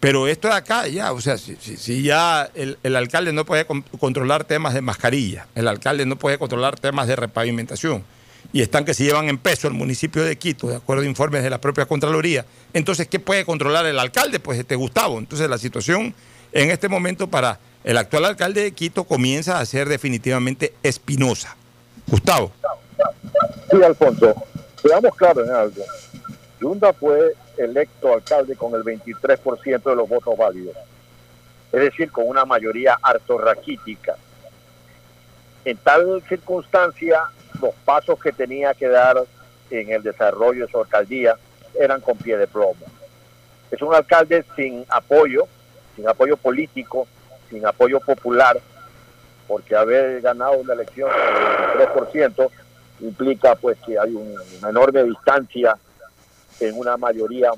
Pero esto de acá, ya, o sea, si, si, ya el, alcalde no puede con, controlar temas de mascarilla, el alcalde no puede controlar temas de repavimentación, y están que se llevan en peso el municipio de Quito, de acuerdo a informes de la propia Contraloría, entonces, ¿qué puede controlar el alcalde? Pues este Gustavo. Entonces, la situación en este momento para el actual alcalde de Quito comienza a ser definitivamente espinosa. Gustavo. Sí, Alfonso, seamos claros en algo. Yunda fue electo alcalde con el 23% de los votos válidos, es decir, con una mayoría harto raquítica. En tal circunstancia, los pasos que tenía que dar en el desarrollo de su alcaldía eran con pie de plomo. Es un alcalde sin apoyo, sin apoyo político, sin apoyo popular, porque haber ganado una elección con el 23% implica pues que hay un, una enorme distancia en una mayoría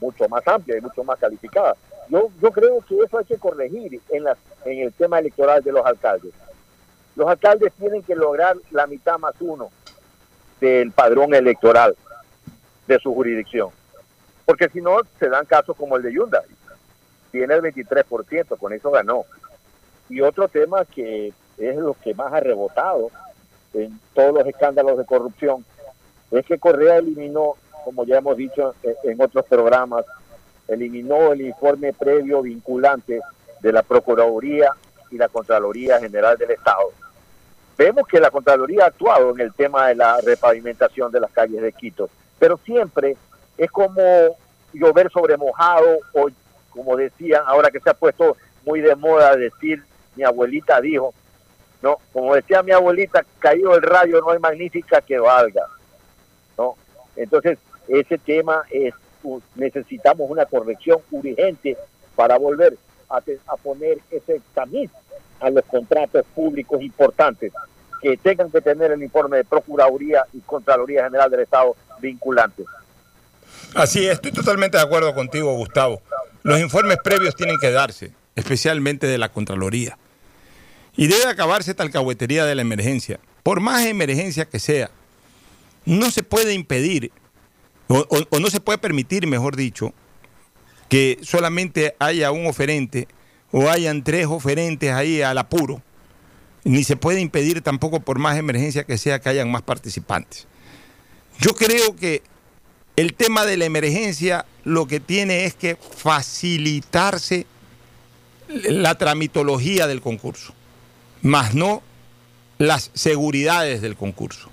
mucho más amplia y mucho más calificada. Yo, yo creo que eso hay que corregir en, la, en el tema electoral de los alcaldes. Los alcaldes tienen que lograr la mitad más uno del padrón electoral de su jurisdicción. Porque si no, se dan casos como el de Hyundai. Tiene el 23%, con eso ganó. Y otro tema que es lo que más ha rebotado en todos los escándalos de corrupción es que Correa eliminó, como ya hemos dicho en otros programas, eliminó el informe previo vinculante de la Procuraduría y la Contraloría General del Estado. Vemos que la Contraloría ha actuado en el tema de la repavimentación de las calles de Quito, pero siempre es como llover sobre mojado o como decían, ahora que se ha puesto muy de moda decir, mi abuelita dijo, no, como decía mi abuelita, caído el rayo no hay magnífica que valga, ¿no? Entonces, ese tema es, necesitamos una corrección urgente para volver a, poner ese tamiz a los contratos públicos importantes que tengan que tener el informe de Procuraduría y Contraloría General del Estado vinculante. Así es, estoy totalmente de acuerdo contigo, Gustavo. Los informes previos tienen que darse, especialmente de la Contraloría. Y debe acabarse esta alcahuetería de la emergencia. Por más emergencia que sea, no se puede impedir, o, no se puede permitir, mejor dicho, que solamente haya un oferente o hayan tres oferentes ahí al apuro. Ni se puede impedir tampoco, por más emergencia que sea, que hayan más participantes. Yo creo que el tema de la emergencia lo que tiene es que facilitarse la tramitología del concurso, más no las seguridades del concurso.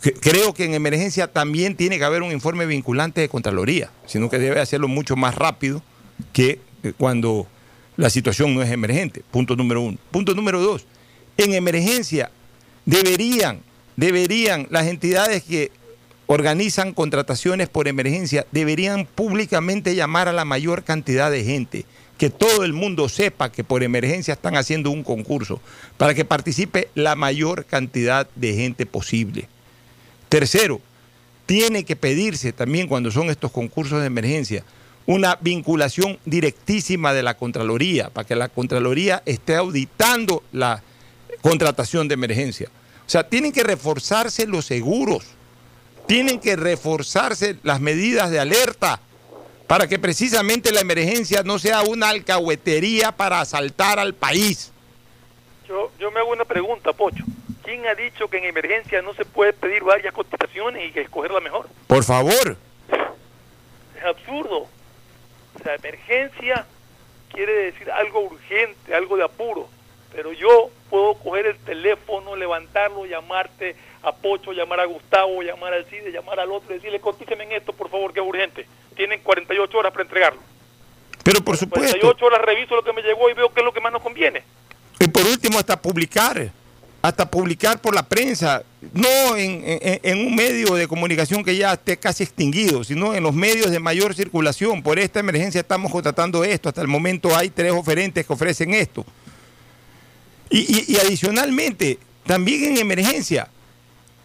Creo que en emergencia también tiene que haber un informe vinculante de Contraloría, sino que debe hacerlo mucho más rápido que eh, cuando la situación no es emergente. Punto número uno. Punto número dos. En emergencia deberían, deberían las entidades que organizan contrataciones por emergencia, deberían públicamente llamar a la mayor cantidad de gente, que todo el mundo sepa que por emergencia están haciendo un concurso, para que participe la mayor cantidad de gente posible. Tercero, tiene que pedirse también cuando son estos concursos de emergencia una vinculación directísima de la Contraloría, para que la Contraloría esté auditando la contratación de emergencia. O sea, tienen que reforzarse los seguros, tienen que reforzarse las medidas de alerta para que precisamente la emergencia no sea una alcahuetería para asaltar al país. Yo, yo me hago una pregunta, Pocho. ¿Quién ha dicho que en emergencia no se puede pedir varias cotizaciones y que escoger la mejor? Por favor, Es absurdo. O sea, emergencia quiere decir algo urgente, algo de apuro. Pero yo puedo coger el teléfono, levantarlo, llamarte a Pocho, llamar a Gustavo, llamar al CIDE, llamar al otro y decirle, cotíceme en esto, por favor, que es urgente. Tienen 48 horas para entregarlo. pero por supuesto. 48 horas reviso lo que me llegó y veo qué es lo que más nos conviene. Y por último, hasta publicar, hasta publicar por la prensa, no en, un medio de comunicación que ya esté casi extinguido, sino en los medios de mayor circulación. Por esta emergencia estamos contratando esto, hasta el momento hay tres oferentes que ofrecen esto. Y, adicionalmente, también en emergencia,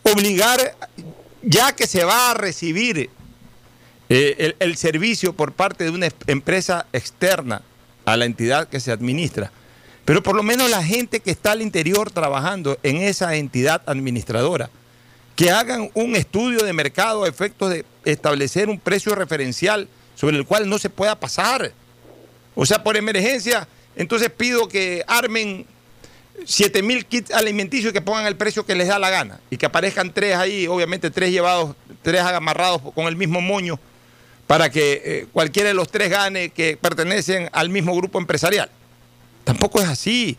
obligar, ya que se va a recibir eh, el servicio por parte de una empresa externa a la entidad que se administra, pero por lo menos la gente que está al interior trabajando en esa entidad administradora, que hagan un estudio de mercado a efectos de establecer un precio referencial sobre el cual no se pueda pasar. O sea, por emergencia, entonces pido que armen 7 mil kits alimenticios y que pongan el precio que les da la gana. Y que aparezcan tres ahí, obviamente tres llevados, tres amarrados con el mismo moño, para que eh, cualquiera de los tres gane que pertenecen al mismo grupo empresarial. Tampoco es así.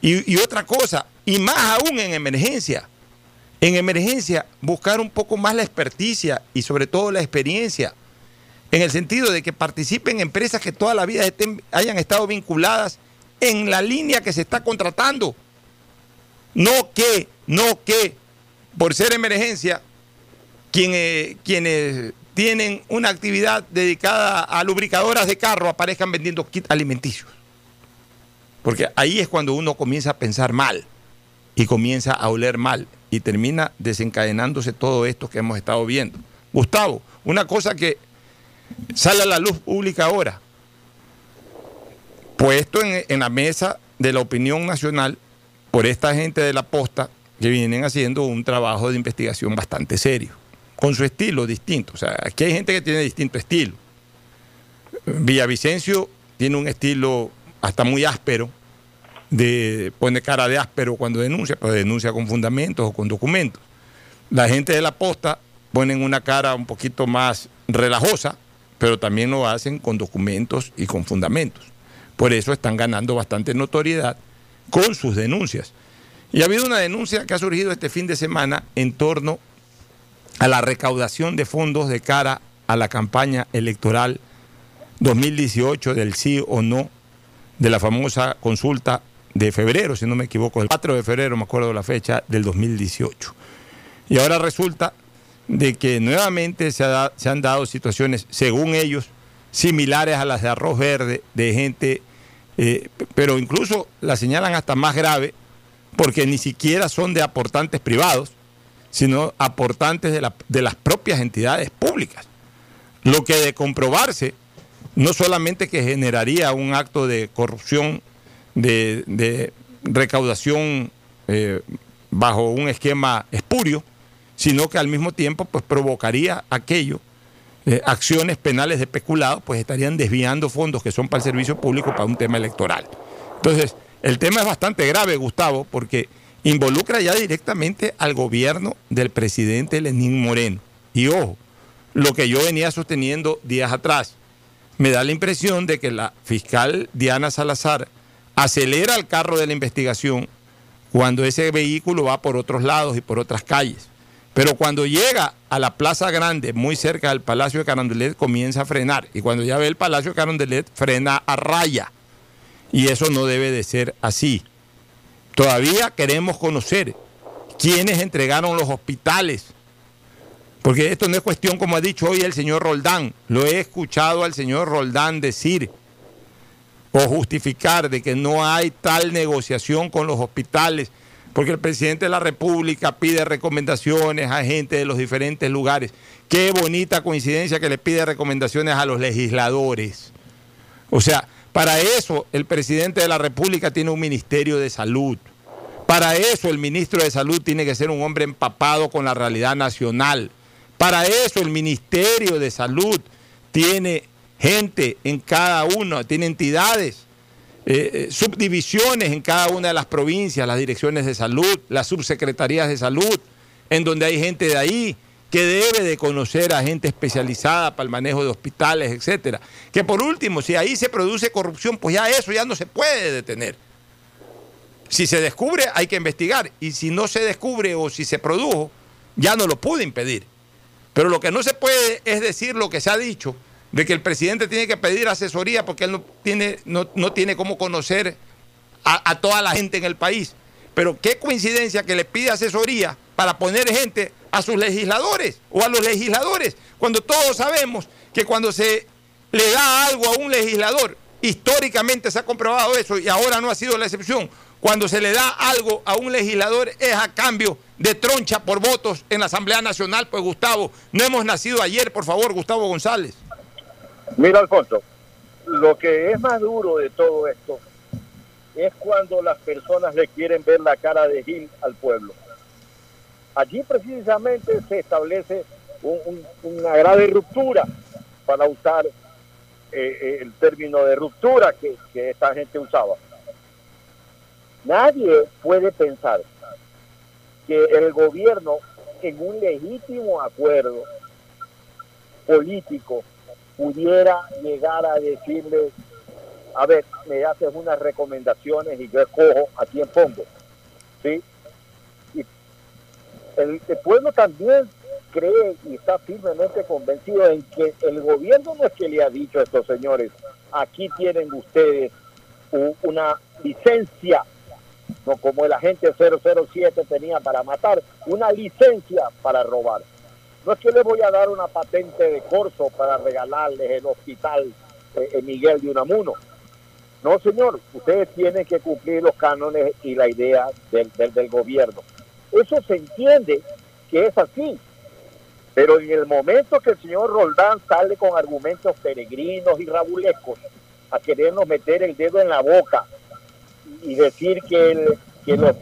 Y, otra cosa, y más aún en emergencia. En emergencia, buscar un poco más la experticia y sobre todo la experiencia. En el sentido de que participen empresas que toda la vida estén- hayan estado vinculadas en la línea que se está contratando. No que, no que, por ser emergencia, quienes, quienes tienen una actividad dedicada a lubricadoras de carro aparezcan vendiendo kits alimenticios. Porque ahí es cuando uno comienza a pensar mal y comienza a oler mal y termina desencadenándose todo esto que hemos estado viendo. Gustavo, una cosa que sale a la luz pública ahora, puesto en, la mesa de la opinión nacional por esta gente de la posta que vienen haciendo un trabajo de investigación bastante serio, con su estilo distinto. O sea, aquí hay gente que tiene distinto estilo. Villavicencio tiene un estilo hasta muy áspero, de pone cara de áspero cuando denuncia, pero denuncia con fundamentos o con documentos. La gente de la posta ponen una cara un poquito más relajosa, pero también lo hacen con documentos y con fundamentos. Por eso están ganando bastante notoriedad con sus denuncias. Y ha habido una denuncia que ha surgido este fin de semana en torno a la recaudación de fondos de cara a la campaña electoral 2018 del sí o no de la famosa consulta de febrero, si no me equivoco, el 4 de febrero, me acuerdo la fecha, del 2018. Y ahora resulta de que nuevamente se, han dado situaciones, según ellos, similares a las de arroz verde, de gente, eh, pero incluso la señalan hasta más grave, porque ni siquiera son de aportantes privados, sino aportantes de, de las propias entidades públicas. Lo que de comprobarse, no solamente que generaría un acto de corrupción de, recaudación eh, bajo un esquema espurio, sino que al mismo tiempo pues, provocaría aquello, eh, acciones penales de peculado, pues estarían desviando fondos que son para el servicio público para un tema electoral. Entonces, el tema es bastante grave, Gustavo, porque involucra ya directamente al gobierno del presidente Lenín Moreno. Y ojo, lo que yo venía sosteniendo días atrás, me da la impresión de que la fiscal Diana Salazar acelera el carro de la investigación cuando ese vehículo va por otros lados y por otras calles. Pero cuando llega a la Plaza Grande, muy cerca del Palacio de Carondelet, comienza a frenar. Y cuando ya ve el Palacio de Carondelet, frena a raya. Y eso no debe de ser así. Todavía queremos conocer quiénes entregaron los hospitales. Porque esto no es cuestión, como ha dicho hoy el señor Roldán. Lo he escuchado al señor Roldán decir o justificar de que no hay tal negociación con los hospitales, porque el presidente de la República pide recomendaciones a gente de los diferentes lugares. Qué bonita coincidencia que le pide recomendaciones a los legisladores. O sea, para eso el presidente de la República tiene un ministerio de salud. Para eso el ministro de Salud tiene que ser un hombre empapado con la realidad nacional. Para eso el Ministerio de Salud tiene gente en cada uno, tiene entidades, eh, eh, subdivisiones en cada una de las provincias, las direcciones de salud, las subsecretarías de salud, en donde hay gente de ahí que debe de conocer a gente especializada para el manejo de hospitales, etcétera. Que por último, si ahí se produce corrupción, pues ya eso ya no se puede detener. Si se descubre, hay que investigar. Y si no se descubre o si se produjo, ya no lo pude impedir. Pero lo que no se puede es decir lo que se ha dicho, de que el presidente tiene que pedir asesoría porque él no tiene, no, tiene cómo conocer a, a, toda la gente en el país. Pero qué coincidencia que le pide asesoría para poner gente a sus legisladores o a los legisladores, cuando todos sabemos que cuando se le da algo a un legislador, históricamente se ha comprobado eso y ahora no ha sido la excepción, cuando se le da algo a un legislador es a cambio de troncha por votos en la Asamblea Nacional. Pues Gustavo, no hemos nacido ayer, por favor, Gustavo González. Mira, Alfonso, lo que es más duro de todo esto es cuando las personas le quieren ver la cara de Gil al pueblo. Allí precisamente se establece una grave ruptura, para usar eh, eh, el término de ruptura que, que esta gente usaba. Nadie puede pensar que el gobierno, en un legítimo acuerdo político, pudiera llegar a decirle, a ver, me haces unas recomendaciones y yo escojo a quién pongo. ¿Sí? Y el, el pueblo también cree y está firmemente convencido en que el gobierno no es que le ha dicho a estos señores, aquí tienen ustedes una licencia no como el agente 007 tenía para matar, una licencia para robar. No es que le voy a dar una patente de corso para regalarles el hospital eh, Miguel de Unamuno. No, señor, ustedes tienen que cumplir los cánones y la idea del, del, del gobierno. Eso se entiende que es así, pero en el momento que el señor Roldán sale con argumentos peregrinos y rabulescos a querernos meter el dedo en la boca y decir que, el, que los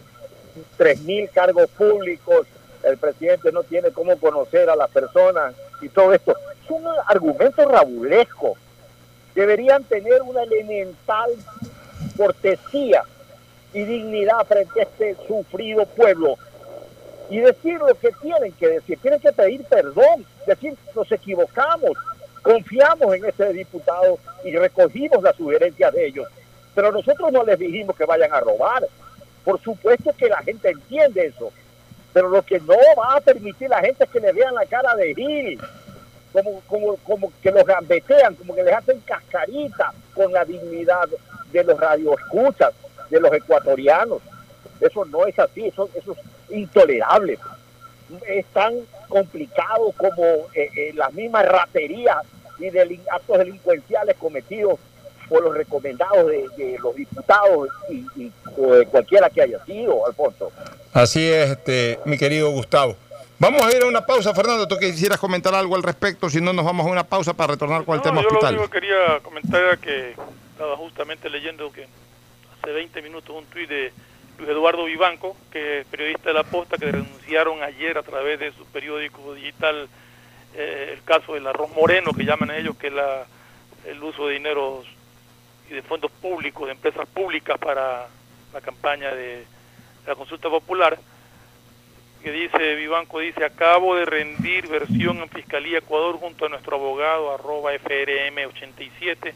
3.000 cargos públicos, el presidente no tiene cómo conocer a las personas y todo esto, son argumentos rabulescos. Deberían tener una elemental cortesía y dignidad frente a este sufrido pueblo y decir lo que tienen que decir. Tienen que pedir perdón, decir nos equivocamos, confiamos en ese diputado y recogimos las sugerencias de ellos. Pero nosotros no les dijimos que vayan a robar. Por supuesto que la gente entiende eso. Pero lo que no va a permitir la gente es que le vean la cara de Gil. Como, como, como que los gambetean, como que les hacen cascarita con la dignidad de los radioescuchas, de los ecuatorianos. Eso no es así, eso, eso es intolerable. Es tan complicado como eh, eh, las mismas raterías y delin actos delincuenciales cometidos por los recomendados de, de los diputados y, y o de cualquiera que haya sido, Alfonso. Así es, este, mi querido Gustavo. Vamos a ir a una pausa, Fernando. Tú quisieras comentar algo al respecto, si no nos vamos a una pausa para retornar con el tema yo hospital. lo único que quería comentar era que estaba justamente leyendo que hace 20 minutos un tuit de Luis Eduardo Vivanco, que es periodista de La Posta, que denunciaron ayer a través de su periódico digital eh, el caso del arroz moreno, que llaman ellos, que es la, el uso de dineros y de fondos públicos, de empresas públicas para la campaña de la consulta popular, que dice, Vivanco dice, acabo de rendir versión en Fiscalía Ecuador junto a nuestro abogado arroba FRM87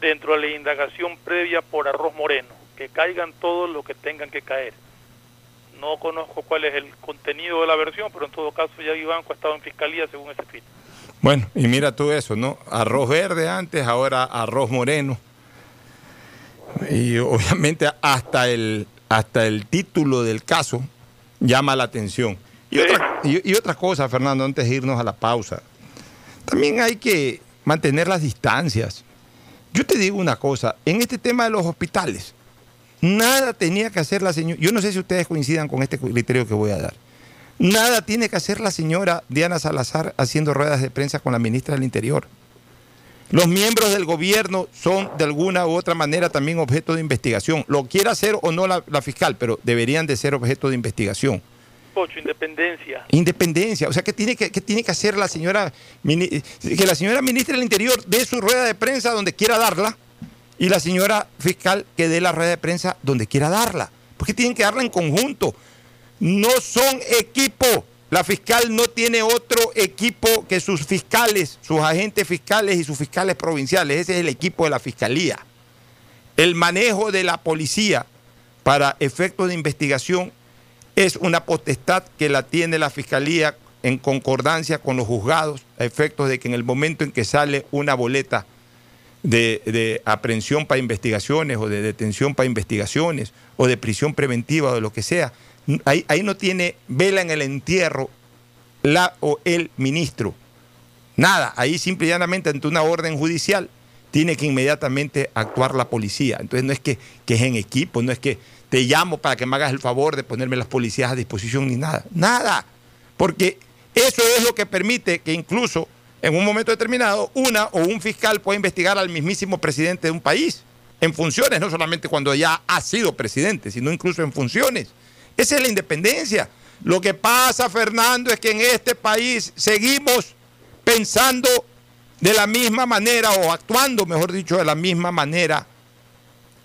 dentro de la indagación previa por arroz moreno, que caigan todos los que tengan que caer. No conozco cuál es el contenido de la versión, pero en todo caso ya Vivanco ha estado en Fiscalía según ese escrito. Bueno, y mira tú eso, ¿no? Arroz verde antes, ahora arroz moreno. Y obviamente hasta el, hasta el título del caso llama la atención. Y, otra, y, y otra cosa, Fernando, antes de irnos a la pausa. También hay que mantener las distancias. Yo te digo una cosa, en este tema de los hospitales, nada tenía que hacer la señora, yo no sé si ustedes coincidan con este criterio que voy a dar, nada tiene que hacer la señora Diana Salazar haciendo ruedas de prensa con la ministra del Interior. Los miembros del gobierno son de alguna u otra manera también objeto de investigación. Lo quiera hacer o no la, la fiscal, pero deberían de ser objeto de investigación. Pocho, independencia. Independencia. O sea, ¿qué tiene que, qué tiene que hacer la señora, que la señora ministra del Interior dé su rueda de prensa donde quiera darla y la señora fiscal que dé la rueda de prensa donde quiera darla? Porque tienen que darla en conjunto. No son equipo. La fiscal no tiene otro equipo que sus fiscales, sus agentes fiscales y sus fiscales provinciales. Ese es el equipo de la fiscalía. El manejo de la policía para efectos de investigación es una potestad que la tiene la Fiscalía en concordancia con los juzgados, a efectos de que en el momento en que sale una boleta de, de aprehensión para investigaciones o de detención para investigaciones o de prisión preventiva o de lo que sea, ahí, no tiene vela en el entierro la o el ministro. Nada, ahí simple y llanamente ante una orden judicial tiene que inmediatamente actuar la policía. Entonces no es que, que es en equipo, no es que te llamo para que me hagas el favor de ponerme las policías a disposición ni nada. Nada. Porque eso es lo que permite que incluso en un momento determinado una o un fiscal pueda investigar al mismísimo presidente de un país en funciones, no solamente cuando ya ha sido presidente, sino incluso en funciones. Esa es la independencia. Lo que pasa, Fernando, es que en este país seguimos pensando de la misma manera o actuando, mejor dicho, de la misma manera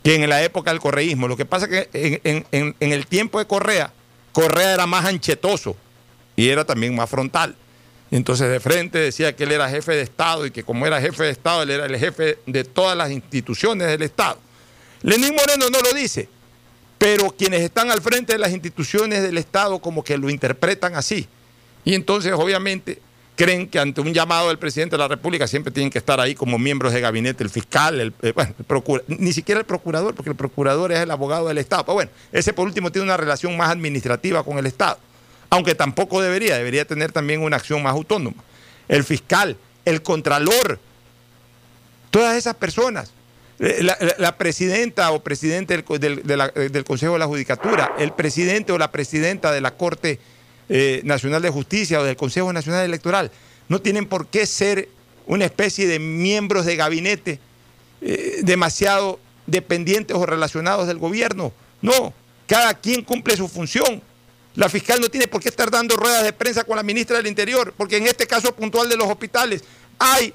que en la época del correísmo. Lo que pasa es que en, el tiempo de Correa, Correa era más anchetoso y era también más frontal. Entonces de frente decía que él era jefe de Estado y que como era jefe de Estado, él era el jefe de todas las instituciones del Estado. Lenín Moreno no lo dice, pero quienes están al frente de las instituciones del Estado como que lo interpretan así. Y entonces obviamente creen que ante un llamado del presidente de la República siempre tienen que estar ahí como miembros de gabinete, el fiscal, el, eh, bueno, el ni siquiera el procurador, porque el procurador es el abogado del Estado. Pero bueno, ese por último tiene una relación más administrativa con el Estado, aunque tampoco debería, debería tener también una acción más autónoma. El fiscal, el contralor, todas esas personas, la, la- presidenta o presidente del, del- eh, del Consejo de la Judicatura, el presidente o la presidenta de la Corte eh, Nacional de Justicia o del Consejo Nacional Electoral, no tienen por qué ser una especie de miembros de gabinete eh, demasiado dependientes o relacionados del gobierno. No, cada quien cumple su función. La fiscal no tiene por qué estar dando ruedas de prensa con la ministra del Interior, porque en este caso puntual de los hospitales hay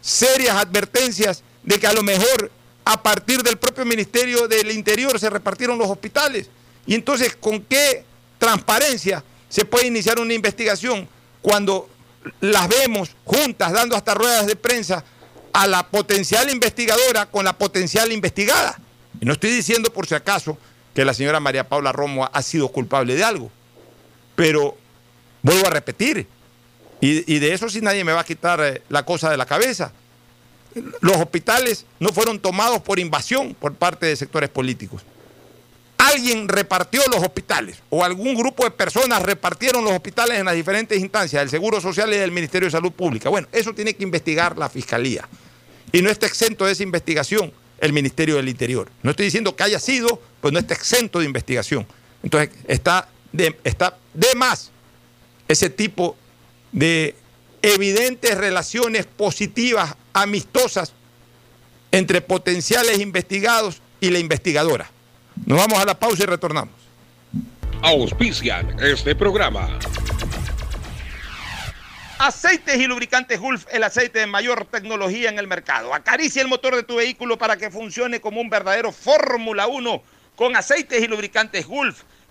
serias advertencias de que a lo mejor a partir del propio Ministerio del Interior se repartieron los hospitales. Y entonces, ¿con qué transparencia se puede iniciar una investigación cuando las vemos juntas dando hasta ruedas de prensa a la potencial investigadora con la potencial investigada? Y no estoy diciendo por si acaso que la señora María Paula Romo ha sido culpable de algo, pero vuelvo a repetir, y, y de eso sí nadie me va a quitar eh, la cosa de la cabeza. Los hospitales no fueron tomados por invasión por parte de sectores políticos. Alguien repartió los hospitales o algún grupo de personas repartieron los hospitales en las diferentes instancias del Seguro Social y del Ministerio de Salud Pública. Bueno, eso tiene que investigar la Fiscalía. Y no está exento de esa investigación el Ministerio del Interior. No estoy diciendo que haya sido, pues no está exento de investigación. Entonces está de, está de más ese tipo de evidentes relaciones positivas, amistosas, entre potenciales investigados y la investigadora. Nos vamos a la pausa y retornamos. Auspician este programa. Aceites y lubricantes Gulf, el aceite de mayor tecnología en el mercado. Acaricia el motor de tu vehículo para que funcione como un verdadero Fórmula 1 con aceites y lubricantes Gulf.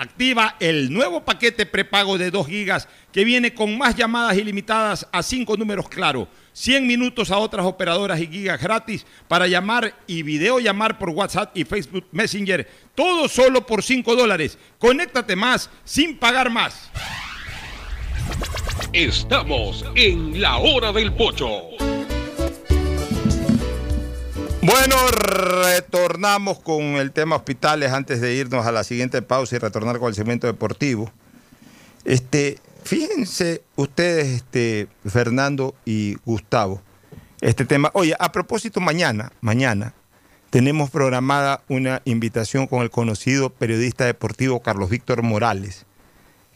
Activa el nuevo paquete prepago de 2 gigas que viene con más llamadas ilimitadas a 5 números claro, 100 minutos a otras operadoras y gigas gratis para llamar y videollamar por WhatsApp y Facebook Messenger, todo solo por 5 dólares. Conéctate más sin pagar más. Estamos en la hora del pocho. Bueno, retornamos con el tema hospitales antes de irnos a la siguiente pausa y retornar con el segmento deportivo. Este, fíjense ustedes, este, Fernando y Gustavo, este tema. Oye, a propósito, mañana, mañana, tenemos programada una invitación con el conocido periodista deportivo Carlos Víctor Morales,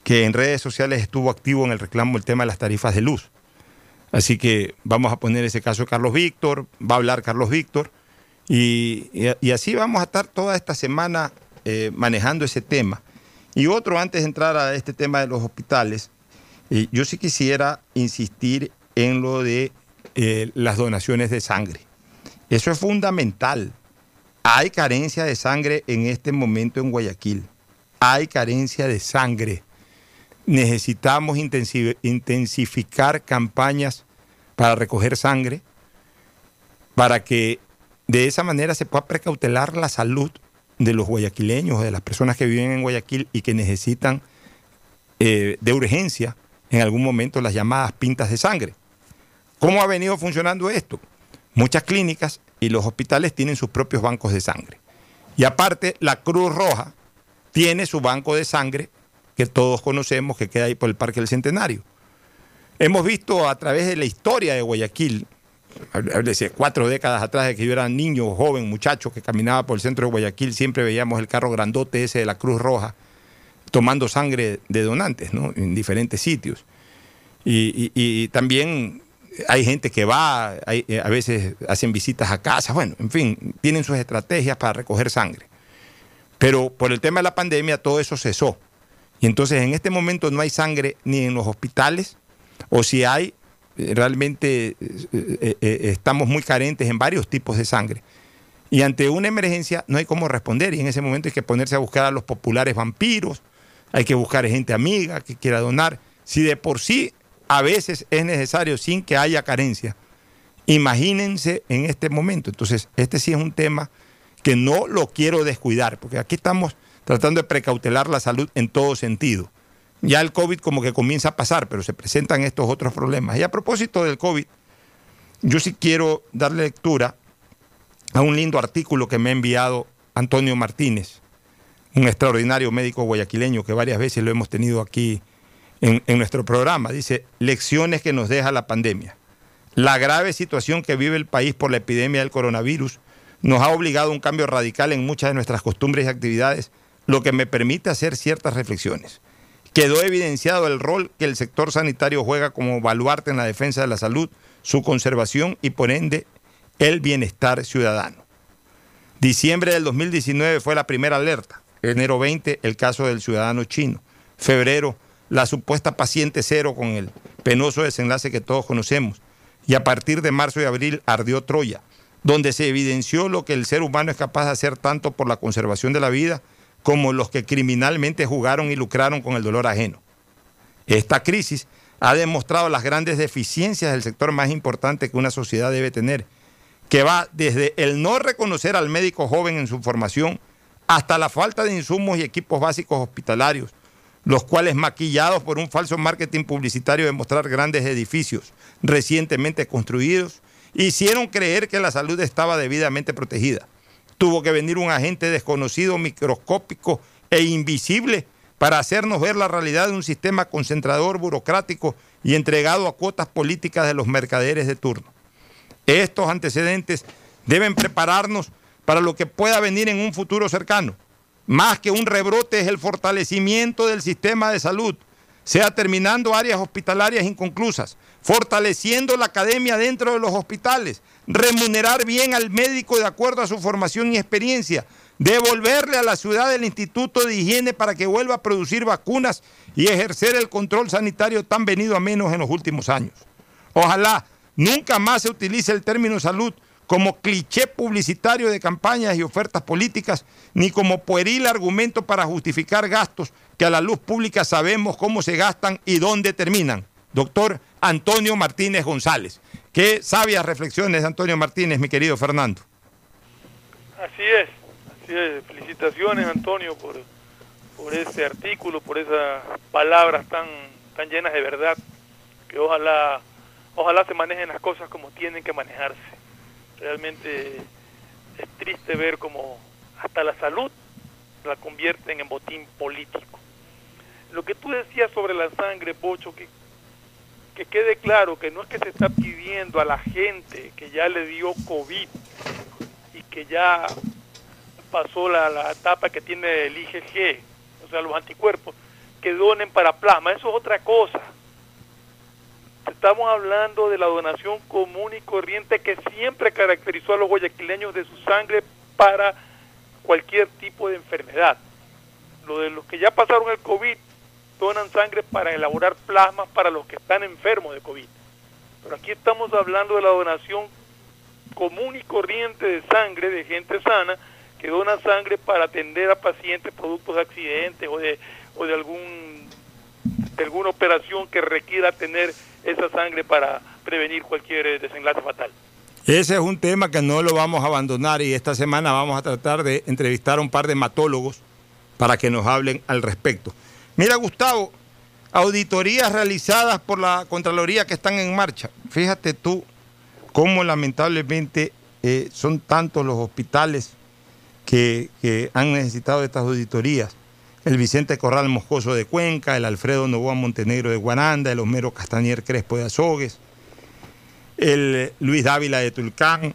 que en redes sociales estuvo activo en el reclamo del tema de las tarifas de luz. Así que vamos a poner ese caso Carlos Víctor, va a hablar Carlos Víctor, y, así vamos a estar toda esta semana eh, manejando ese tema. Y otro, antes de entrar a este tema de los hospitales, eh, yo sí quisiera insistir en lo de eh, las donaciones de sangre. Eso es fundamental. Hay carencia de sangre en este momento en Guayaquil. Hay carencia de sangre necesitamos intensi- intensificar campañas para recoger sangre, para que de esa manera se pueda precautelar la salud de los guayaquileños, de las personas que viven en Guayaquil y que necesitan eh, de urgencia en algún momento las llamadas pintas de sangre. ¿Cómo ha venido funcionando esto? Muchas clínicas y los hospitales tienen sus propios bancos de sangre. Y aparte, la Cruz Roja tiene su banco de sangre que todos conocemos, que queda ahí por el Parque del Centenario. Hemos visto a través de la historia de Guayaquil, háblese cuatro décadas atrás de que yo era niño, joven, muchacho, que caminaba por el centro de Guayaquil, siempre veíamos el carro grandote ese de la Cruz Roja tomando sangre de donantes, ¿no? En diferentes sitios. Y, y- y también hay gente que va, hay- eh, a veces hacen visitas a casa, bueno, en fin, tienen sus estrategias para recoger sangre. Pero por el tema de la pandemia todo eso cesó. Y entonces en este momento no hay sangre ni en los hospitales, o si hay, realmente eh, eh, eh, estamos muy carentes en varios tipos de sangre. Y ante una emergencia no hay cómo responder y en ese momento hay que ponerse a buscar a los populares vampiros, hay que buscar gente amiga que quiera donar. Si de por sí a veces es necesario sin que haya carencia, imagínense en este momento. Entonces, este sí es un tema que no lo quiero descuidar, porque aquí estamos tratando de precautelar la salud en todo sentido. Ya el COVID como que comienza a pasar, pero se presentan estos otros problemas. Y a propósito del COVID, yo sí quiero darle lectura a un lindo artículo que me ha enviado Antonio Martínez, un extraordinario médico guayaquileño que varias veces lo hemos tenido aquí en, en nuestro programa. Dice, lecciones que nos deja la pandemia. La grave situación que vive el país por la epidemia del coronavirus nos ha obligado a un cambio radical en muchas de nuestras costumbres y actividades, lo que me permite hacer ciertas reflexiones. Quedó evidenciado el rol que el sector sanitario juega como baluarte en la defensa de la salud, su conservación y por ende el bienestar ciudadano. Diciembre del 2019 fue la primera alerta, enero 20 el caso del ciudadano chino, febrero la supuesta paciente cero con el penoso desenlace que todos conocemos. Y a partir de marzo y abril ardió Troya, donde se evidenció lo que el ser humano es capaz de hacer tanto por la conservación de la vida como los que criminalmente jugaron y lucraron con el dolor ajeno. Esta crisis ha demostrado las grandes deficiencias del sector más importante que una sociedad debe tener, que va desde el no reconocer al médico joven en su formación hasta la falta de insumos y equipos básicos hospitalarios, los cuales maquillados por un falso marketing publicitario de mostrar grandes edificios recientemente construidos, hicieron creer que la salud estaba debidamente protegida tuvo que venir un agente desconocido, microscópico e invisible para hacernos ver la realidad de un sistema concentrador, burocrático y entregado a cuotas políticas de los mercaderes de turno. Estos antecedentes deben prepararnos para lo que pueda venir en un futuro cercano. Más que un rebrote es el fortalecimiento del sistema de salud, sea terminando áreas hospitalarias inconclusas, fortaleciendo la academia dentro de los hospitales, remunerar bien al médico de acuerdo a su formación y experiencia, devolverle a la ciudad el Instituto de Higiene para que vuelva a producir vacunas y ejercer el control sanitario tan venido a menos en los últimos años. Ojalá nunca más se utilice el término salud como cliché publicitario de campañas y ofertas políticas, ni como pueril argumento para justificar gastos que a la luz pública sabemos cómo se gastan y dónde terminan. Doctor Antonio Martínez González. Qué sabias reflexiones, Antonio Martínez, mi querido Fernando. Así es, así es. Felicitaciones, Antonio, por, por ese artículo, por esas palabras tan, tan llenas de verdad, que ojalá, ojalá se manejen las cosas como tienen que manejarse. Realmente es triste ver cómo hasta la salud la convierten en botín político. Lo que tú decías sobre la sangre, Pocho, que que quede claro que no es que se está pidiendo a la gente que ya le dio COVID y que ya pasó la, etapa que tiene el IgG, o sea, los anticuerpos, que donen para plasma. Eso es otra cosa. Estamos hablando de la donación común y corriente que siempre caracterizó a los guayaquileños de su sangre para cualquier tipo de enfermedad. Lo de los que ya pasaron el COVID donan sangre para elaborar plasmas para los que están enfermos de COVID. Pero aquí estamos hablando de la donación común y corriente de sangre de gente sana que dona sangre para atender a pacientes productos de accidentes o de, o de, algún, de alguna operación que requiera tener esa sangre para prevenir cualquier desenlace fatal. Ese es un tema que no lo vamos a abandonar y esta semana vamos a tratar de entrevistar a un par de hematólogos para que nos hablen al respecto. Mira, Gustavo, auditorías realizadas por la Contraloría que están en marcha. Fíjate tú cómo lamentablemente eh, son tantos los hospitales que, han necesitado estas auditorías. El Vicente Corral Moscoso de Cuenca, el Alfredo Novoa Montenegro de Guaranda, el Homero Castañer Crespo de Azogues, el Luis Dávila de Tulcán,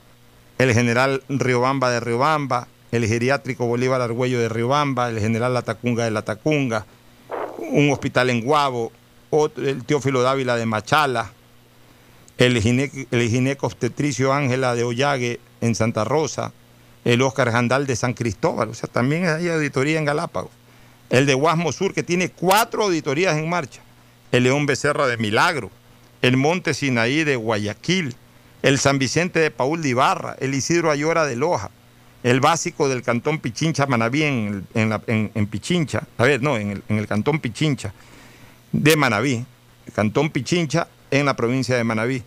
el general Riobamba de Riobamba, el geriátrico Bolívar Argüello de Riobamba, el general Latacunga de Latacunga, un hospital en otro, el Teófilo Dávila de Machala, el, gineco, obstetricio Ángela de Ollague en Santa Rosa, el Oscar Jandal de San Cristóbal, o sea, también hay auditoría en Galápagos, el de Guasmo Sur, que tiene cuatro auditorías en marcha, el León Becerra de Milagro, el Monte Sinaí de Guayaquil, el San Vicente de Paul de Ibarra, el Isidro Ayora de Loja, el básico del cantón Pichincha Manaví en, en, Pichincha, a ver, no, en el, cantón Pichincha de Manaví, el cantón Pichincha en la provincia de Manaví,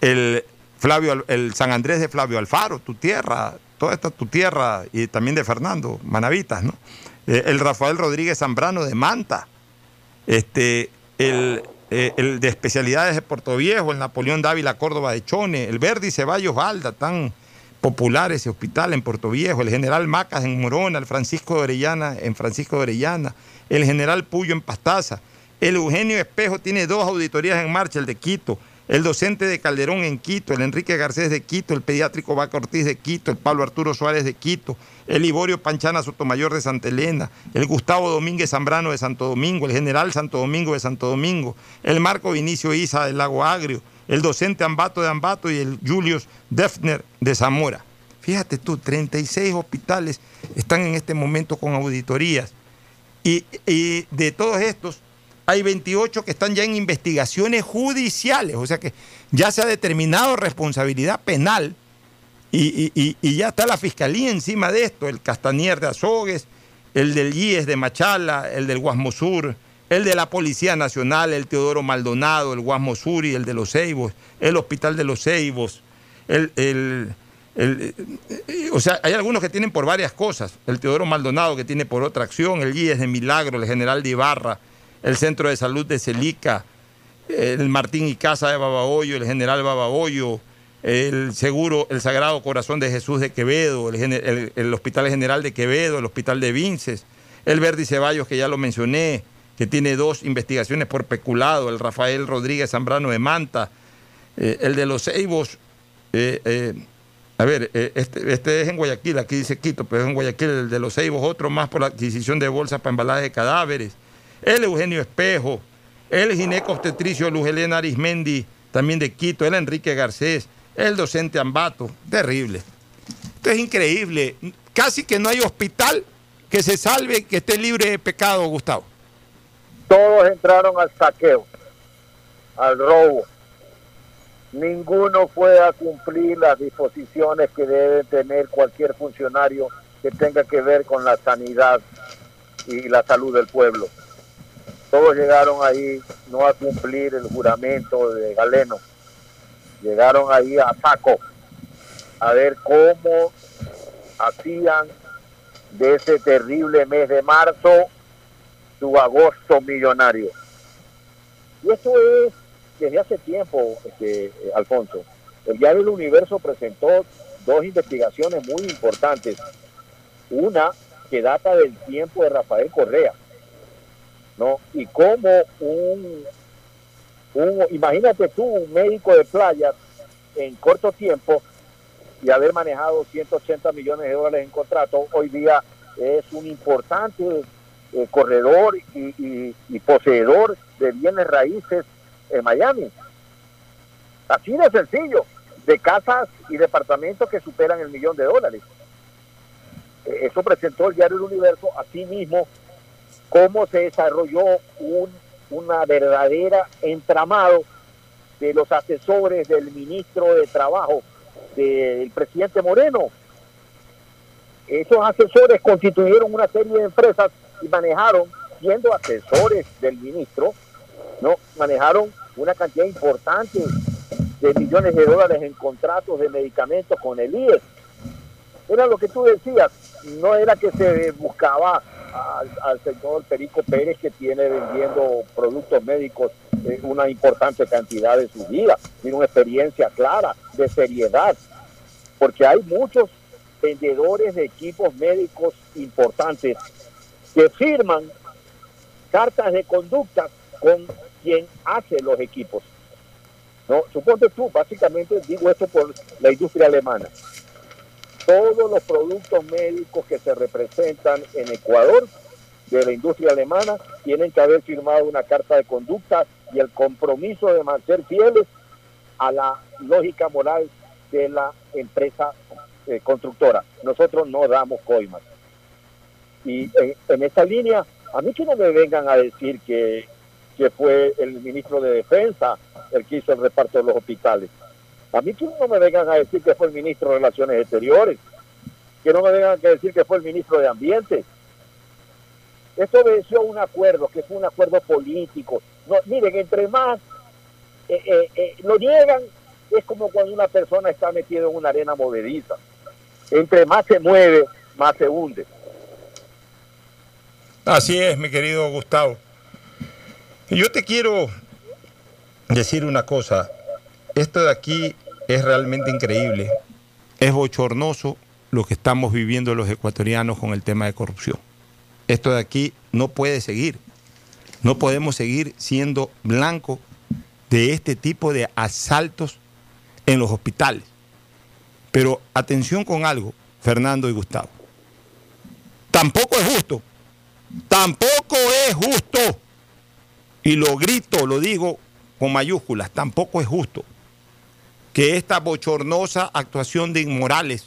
el, Flavio, el San Andrés de Flavio Alfaro, tu tierra, toda esta tu tierra y también de Fernando, Manavitas, ¿no? Eh, el Rafael Rodríguez Zambrano de Manta, este, el, eh, el de especialidades de Puerto Viejo, el Napoleón Dávila Córdoba de Chone, el Verdi Ceballos Valda, tan popular ese hospital en Puerto Viejo, el general Macas en Morona, el Francisco de Orellana en Francisco de Orellana, el general Puyo en Pastaza, el Eugenio Espejo tiene dos auditorías en marcha, el de Quito, el docente de Calderón en Quito, el Enrique Garcés de Quito, el pediátrico Vaca Ortiz de Quito, el Pablo Arturo Suárez de Quito, el Liborio Panchana Sotomayor de Santa Elena, el Gustavo Domínguez Zambrano de Santo Domingo, el General Santo Domingo de Santo Domingo, el Marco Vinicio Isa del Lago Agrio, el docente Ambato de Ambato y el Julius Defner de Zamora. Fíjate tú, 36 hospitales están en este momento con auditorías. Y, de todos estos, hay 28 que están ya en investigaciones judiciales, o sea que ya se ha determinado responsabilidad penal y, y- y ya está la fiscalía encima de esto, el Castanier de Azogues, el del IES de Machala, el del Guasmosur, el de la Policía Nacional, el Teodoro Maldonado, el Guasmosur y el de los Ceibos, el Hospital de los Ceibos, el, el- el- eh, o sea, hay algunos que tienen por varias cosas. El Teodoro Maldonado que tiene por otra acción, el IES de Milagro, el General de Ibarra, el Centro de Salud de Celica, el Martín y Casa de Babahoyo, el General Babahoyo, el Seguro, el Sagrado Corazón de Jesús de Quevedo, el Hospital General de Quevedo, el Hospital de Vinces, el Verdi Ceballos, que ya lo mencioné, que tiene dos investigaciones por peculado, el Rafael Rodríguez Zambrano de Manta, eh, el de los Ceibos, eh, eh, a ver, este, este es en Guayaquil, aquí dice Quito, pero es en Guayaquil, el de los Ceibos, otro más por la adquisición de bolsas para embalaje de cadáveres, el Eugenio Espejo, el gineco obstetricio Luz Helena Arismendi, también de Quito, el Enrique Garcés, el docente Ambato, terrible. Esto es increíble, casi que no hay hospital que se salve, que esté libre de pecado, Gustavo. Todos entraron al saqueo, al robo. Ninguno fue a cumplir las disposiciones que debe tener cualquier funcionario que tenga que ver con la sanidad y la salud del pueblo. Todos llegaron ahí no a cumplir el juramento de Galeno. Llegaron ahí a saco a ver cómo hacían de ese terrible mes de marzo su agosto millonario. Y eso es desde hace tiempo, este, eh, Alfonso. El diario El Universo presentó dos investigaciones muy importantes. Una que data del tiempo de Rafael Correa, ¿no? Y cómo un, un imagínate tú, un médico de playa en corto tiempo y haber manejado 180 millones de dólares en contrato, hoy día es un importante corredor y, y- y poseedor de bienes raíces en Miami. Así de sencillo, de casas y departamentos que superan el millón de dólares. Eh, Eso presentó el diario El Universo, así mismo, cómo se desarrolló un, una verdadera entramado de los asesores del ministro de Trabajo, del presidente Moreno. Esos asesores constituyeron una serie de empresas y manejaron, siendo asesores del ministro, no manejaron una cantidad importante de millones de dólares en contratos de medicamentos con el IES. Era lo que tú decías, no era que se buscaba al, señor Perico Pérez que tiene vendiendo productos médicos eh, una importante cantidad de su vida, tiene una experiencia clara de seriedad, porque hay muchos vendedores de equipos médicos importantes que firman cartas de conducta con quien hace los equipos. No, suponte tú, básicamente digo esto por la industria alemana. Todos los productos médicos que se representan en Ecuador de la industria alemana tienen que haber firmado una carta de conducta y el compromiso de ser fieles a la lógica moral de la empresa eh, constructora. Nosotros no damos coimas. Y en, en esta línea, a mí que no me vengan a decir que, que fue el ministro de Defensa el que hizo el reparto de los hospitales. A mí que no me vengan a decir que fue el ministro de Relaciones Exteriores, que no me vengan a decir que fue el ministro de Ambiente. Esto obedeció a un acuerdo, que fue un acuerdo político. Miren, entre más eh, eh, eh, lo niegan, es como cuando una persona está metida en una arena movediza. Entre más se mueve, más se hunde. Así es, mi querido Gustavo. Yo te quiero decir una cosa. Esto de aquí es realmente increíble. Es bochornoso lo que estamos viviendo los ecuatorianos con el tema de corrupción. Esto de aquí no puede seguir. No podemos seguir siendo blanco de este tipo de asaltos en los hospitales. Pero atención con algo, Fernando y Gustavo. Tampoco es justo, tampoco es justo, y lo grito, lo digo con mayúsculas, tampoco es justo que esta bochornosa actuación de inmorales,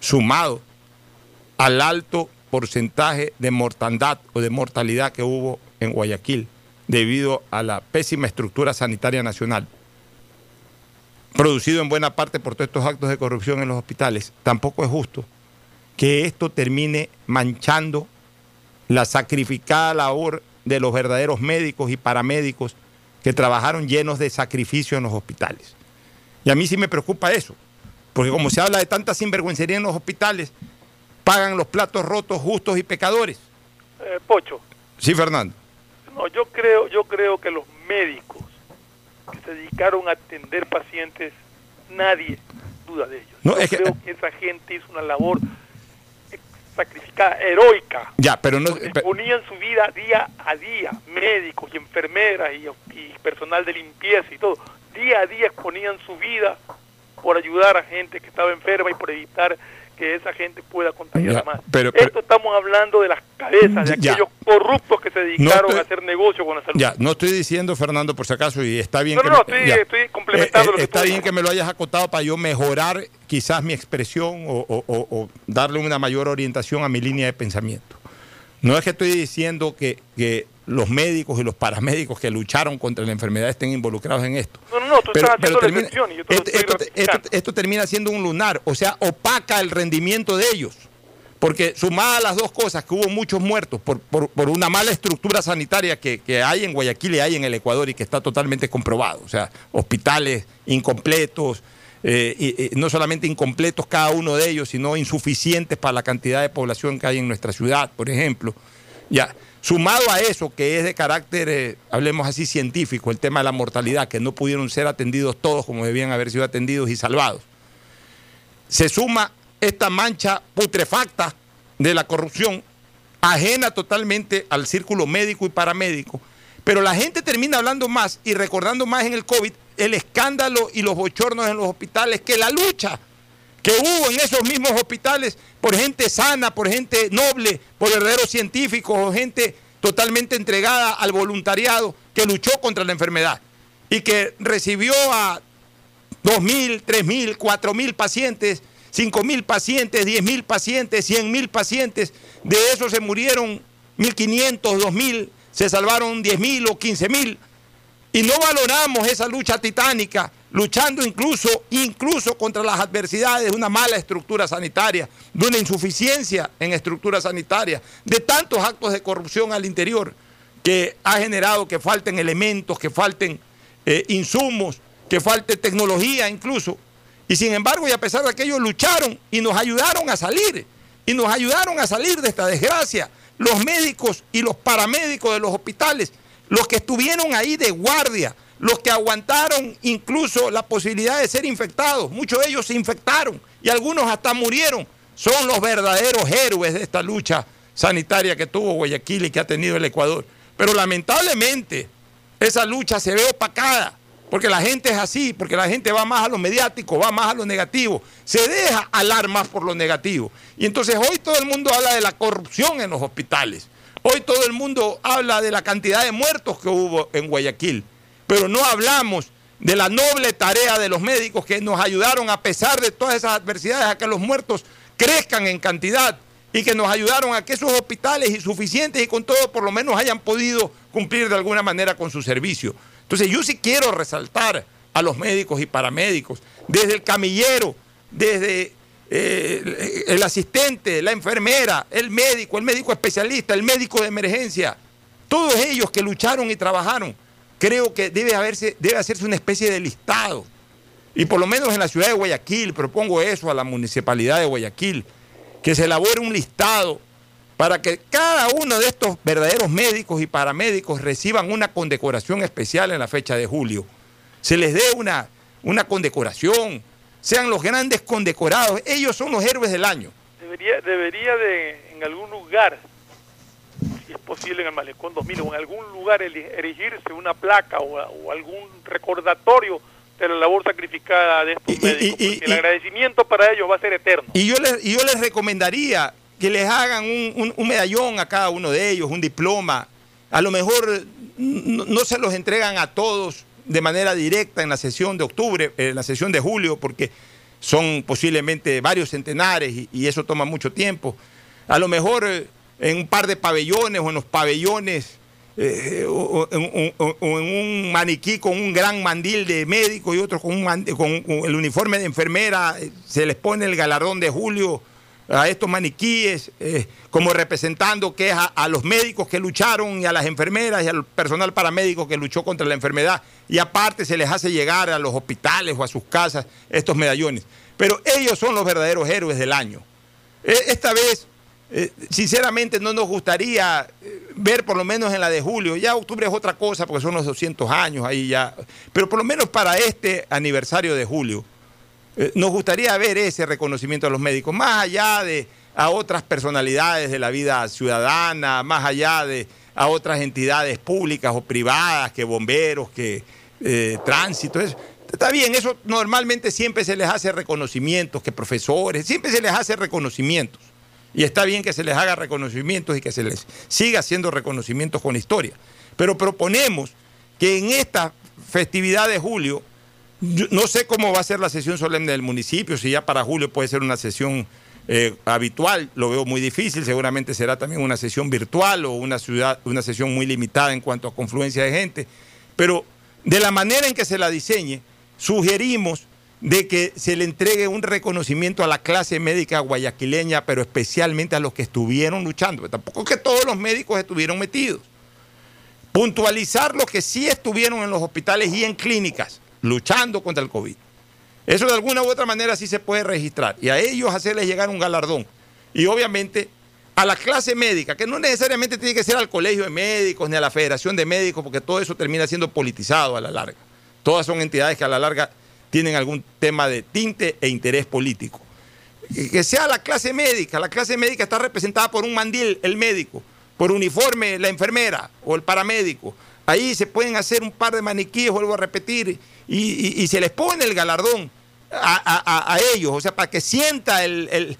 sumado al alto porcentaje de mortandad o de mortalidad que hubo en Guayaquil debido a la pésima estructura sanitaria nacional, producido en buena parte por todos estos actos de corrupción en los hospitales, tampoco es justo que esto termine manchando la sacrificada labor de los verdaderos médicos y paramédicos que trabajaron llenos de sacrificio en los hospitales. Y a mí sí me preocupa eso, porque como se habla de tanta sinvergüencería en los hospitales, pagan los platos rotos justos y pecadores. Eh, Pocho, Sí, Fernando. no, yo creo, yo creo que los médicos que se dedicaron a atender pacientes, nadie duda de ellos. No, yo es que- creo que esa gente hizo una labor sacrificada, heroica. Ya, pero no... Ponían su vida día a día, médicos y enfermeras y, y personal de limpieza y todo, día a día exponían su vida por ayudar a gente que estaba enferma y por evitar que esa gente pueda contagiar Ya, a más. pero- pero- Esto estamos hablando de las cabezas de Ya. aquellos corruptos que se dedicaron estoy- a hacer negocio con la salud. Ya, no estoy diciendo, Fernando, por si acaso, y está bien No, que no, no, me- estoy- estoy complementando Eh, lo que Está tú bien dices. que me lo hayas acotado para yo mejorar quizás mi expresión o, o- o- o darle una mayor orientación a mi línea de pensamiento. No es que estoy diciendo que, que los médicos y los paramédicos que lucharon contra la enfermedad estén involucrados en esto. No, no, no, tú Pero- estás pero termina- y yo te esto, esto- ratificando. esto- esto termina siendo un lunar, o sea, opaca el rendimiento de ellos. Porque sumadas las dos cosas, que hubo muchos muertos por, por- por una mala estructura sanitaria que, que hay en Guayaquil y hay en el Ecuador y que está totalmente comprobado. O sea, hospitales incompletos, eh, y- y no solamente incompletos cada uno de ellos, sino insuficientes para la cantidad de población que hay en nuestra ciudad, por ejemplo. Ya, sumado a eso, que es de carácter, eh, hablemos así, científico, el tema de la mortalidad, que no pudieron ser atendidos todos como debían haber sido atendidos y salvados. Se suma esta mancha putrefacta de la corrupción, ajena totalmente al círculo médico y paramédico, pero la gente termina hablando más y recordando más en el COVID el escándalo y los bochornos en los hospitales que la lucha que hubo en esos mismos hospitales por gente sana, por gente noble, por verdaderos científicos o gente totalmente entregada al voluntariado que luchó contra la enfermedad y que recibió a 2.000, 3.000, 4.000 pacientes, 5.000 pacientes, 10.000 pacientes, 100.000 pacientes. De esos se murieron 1.500, 2.000, se salvaron 10.000 o 15.000. Y no valoramos esa lucha titánica, luchando incluso, incluso contra las adversidades de una mala estructura sanitaria, de una insuficiencia en estructura sanitaria, de tantos actos de corrupción al interior que ha generado que falten elementos, que falten eh, insumos, que falte tecnología incluso. Y sin embargo, y a pesar de aquello, lucharon y nos ayudaron a salir. Y nos ayudaron a salir de esta desgracia. Los médicos y los paramédicos de los hospitales, los que estuvieron ahí de guardia, los que aguantaron incluso la posibilidad de ser infectados. Muchos de ellos se infectaron y algunos hasta murieron. Son los verdaderos héroes de esta lucha sanitaria que tuvo Guayaquil y que ha tenido el Ecuador. Pero lamentablemente esa lucha se ve opacada, porque la gente es así, porque la gente va más a lo mediático, va más a lo negativo, se deja alar más por lo negativo. Y entonces hoy todo el mundo habla de la corrupción en los hospitales, hoy todo el mundo habla de la cantidad de muertos que hubo en Guayaquil, pero no hablamos de la noble tarea de los médicos que nos ayudaron a pesar de todas esas adversidades a que los muertos crezcan en cantidad y que nos ayudaron a que esos hospitales insuficientes y con todo por lo menos hayan podido cumplir de alguna manera con su servicio. Entonces yo sí quiero resaltar a los médicos y paramédicos, desde el camillero, desde eh, el asistente, la enfermera, el médico, el médico especialista, el médico de emergencia, todos ellos que lucharon y trabajaron, creo que debe, haberse, debe hacerse una especie de listado. Y por lo menos en la ciudad de Guayaquil, propongo eso a la municipalidad de Guayaquil, que se elabore un listado para que cada uno de estos verdaderos médicos y paramédicos reciban una condecoración especial en la fecha de julio. Se les dé una, una condecoración, sean los grandes condecorados, ellos son los héroes del año. Debería, debería de, en algún lugar, posible en el Malecón 2000 o en algún lugar erigirse una placa o, algún recordatorio de la labor sacrificada de estos médicos, y, el agradecimiento para ellos va a ser eterno. Y yo les, yo les recomendaría que les hagan un, medallón a cada uno de ellos, un diploma. A lo mejor no, se los entregan a todos de manera directa en la sesión de octubre, en la sesión de julio, porque son posiblemente varios centenares y, eso toma mucho tiempo. A lo mejor eh, en un par de pabellones o en los pabellones eh, o, en, un maniquí con un gran mandil de médico y otro con, un, el uniforme de enfermera, eh, se les pone el galardón de julio a estos maniquíes como representando que es a, los médicos que lucharon y a las enfermeras y al personal paramédico que luchó contra la enfermedad y aparte se les hace llegar a los hospitales o a sus casas estos medallones. Pero ellos son los verdaderos héroes del año. E, esta vez, eh, sinceramente, no nos gustaría eh, ver por lo menos en la de julio, ya octubre es otra cosa porque son los 200 años ahí ya, pero por lo menos para este aniversario de julio, eh, nos gustaría ver ese reconocimiento a los médicos, más allá de a otras personalidades de la vida ciudadana, más allá de a otras entidades públicas o privadas, que bomberos, que eh, tránsito. Está bien, eso normalmente siempre se les hace reconocimientos, que profesores, siempre se les hace reconocimientos. Y está bien que se les haga reconocimientos y que se les siga haciendo reconocimientos con historia. Pero proponemos que en esta festividad de julio, no sé cómo va a ser la sesión solemne del municipio, si ya para julio puede ser una sesión eh, habitual, lo veo muy difícil, seguramente será también una sesión virtual o una, ciudad, una sesión muy limitada en cuanto a confluencia de gente, pero de la manera en que se la diseñe, sugerimos de que se le entregue un reconocimiento a la clase médica guayaquileña, pero especialmente a los que estuvieron luchando. Tampoco que todos los médicos estuvieron metidos. Puntualizar los que sí estuvieron en los hospitales y en clínicas luchando contra el COVID. Eso de alguna u otra manera sí se puede registrar y a ellos hacerles llegar un galardón. Y obviamente a la clase médica, que no necesariamente tiene que ser al colegio de médicos ni a la federación de médicos, porque todo eso termina siendo politizado a la larga. Todas son entidades que a la larga tienen algún tema de tinte e interés político. Que sea la clase médica, la clase médica está representada por un mandil, el médico, por uniforme, la enfermera o el paramédico. Ahí se pueden hacer un par de maniquíes, vuelvo a repetir, y se les pone el galardón a, ellos, o sea, para que sienta el,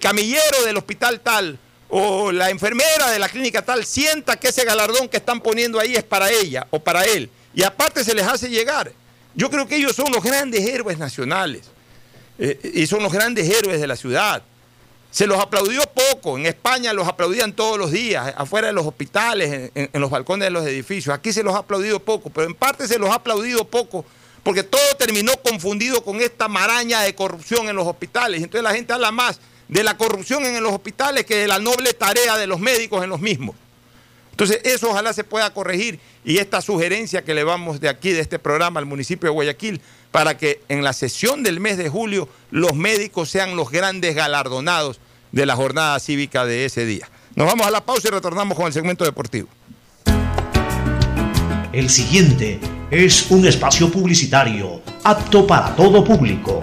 camillero del hospital tal o la enfermera de la clínica tal, sienta que ese galardón que están poniendo ahí es para ella o para él. Y aparte se les hace llegar. Yo creo que ellos son los grandes héroes nacionales eh, y son los grandes héroes de la ciudad. Se los aplaudió poco, en España los aplaudían todos los días, afuera de los hospitales, en los balcones de los edificios. Aquí se los ha aplaudido poco, pero en parte se los ha aplaudido poco porque todo terminó confundido con esta maraña de corrupción en los hospitales. Entonces la gente habla más de la corrupción en los hospitales que de la noble tarea de los médicos en los mismos. Entonces eso ojalá se pueda corregir y esta sugerencia que le vamos de aquí, de este programa al municipio de Guayaquil, para que en la sesión del mes de julio los médicos sean los grandes galardonados de la jornada cívica de ese día. Nos vamos a la pausa y retornamos con el segmento deportivo. El siguiente es un espacio publicitario apto para todo público.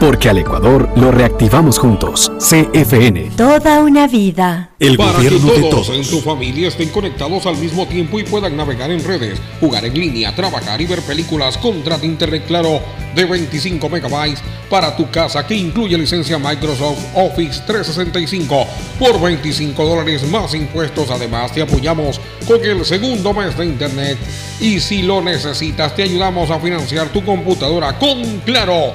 porque al Ecuador lo reactivamos juntos. CFN. Toda una vida. El Para gobierno que de todos todos. en tu familia estén conectados al mismo tiempo y puedan navegar en redes, jugar en línea, trabajar y ver películas, contrata Internet Claro de 25 megabytes para tu casa que incluye licencia Microsoft Office 365 por 25 dólares más impuestos. Además, te apoyamos con el segundo mes de Internet y si lo necesitas, te ayudamos a financiar tu computadora con Claro.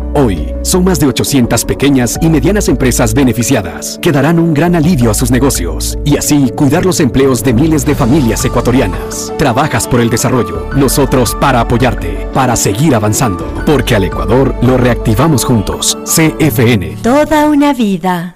Hoy son más de 800 pequeñas y medianas empresas beneficiadas que darán un gran alivio a sus negocios y así cuidar los empleos de miles de familias ecuatorianas. Trabajas por el desarrollo, nosotros para apoyarte, para seguir avanzando, porque al Ecuador lo reactivamos juntos. CFN. Toda una vida.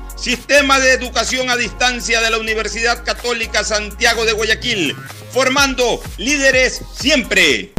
Sistema de Educación a Distancia de la Universidad Católica Santiago de Guayaquil, formando líderes siempre.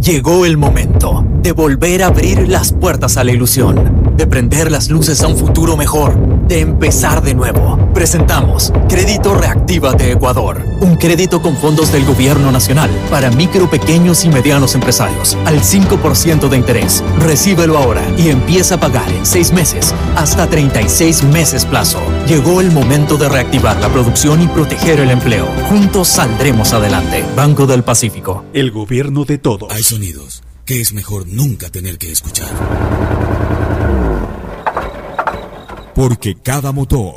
Llegó el momento de volver a abrir las puertas a la ilusión, de prender las luces a un futuro mejor, de empezar de nuevo. Presentamos Crédito Reactiva de Ecuador, un crédito con fondos del gobierno nacional para micro, pequeños y medianos empresarios, al 5% de interés. Recíbelo ahora y empieza a pagar en 6 meses, hasta 36 meses plazo. Llegó el momento de reactivar la producción y proteger el empleo. Juntos saldremos adelante. Banco del Pacífico. El gobierno de todos. Hay sonidos que es mejor nunca tener que escuchar. Porque cada motor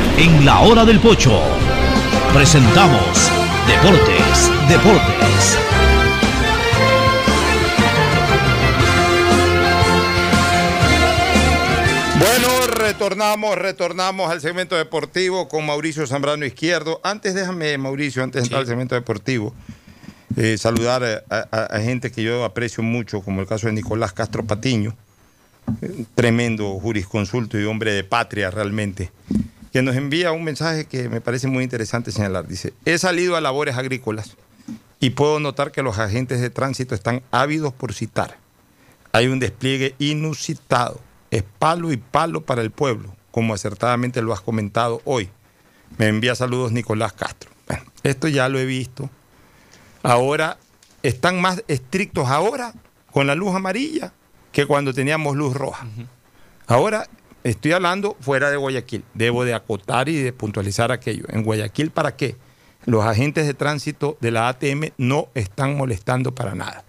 En la hora del pocho presentamos Deportes, Deportes. Bueno, retornamos, retornamos al segmento deportivo con Mauricio Zambrano Izquierdo. Antes, déjame, Mauricio, antes de entrar al segmento deportivo, eh, saludar a, a- a gente que yo aprecio mucho, como el caso de Nicolás Castro Patiño, un tremendo jurisconsulto y hombre de patria realmente, que nos envía un mensaje que me parece muy interesante señalar. Dice, he salido a labores agrícolas y puedo notar que los agentes de tránsito están ávidos por citar. Hay un despliegue inusitado. Es palo y palo para el pueblo, como acertadamente lo has comentado hoy. Me envía saludos Nicolás Castro. Bueno, esto ya lo he visto. Ahora están más estrictos ahora con la luz amarilla que cuando teníamos luz roja. Ahora estoy hablando fuera de Guayaquil. Debo de acotar y de puntualizar aquello. En Guayaquil, ¿para qué? Los agentes de tránsito de la ATM no están molestando para nada.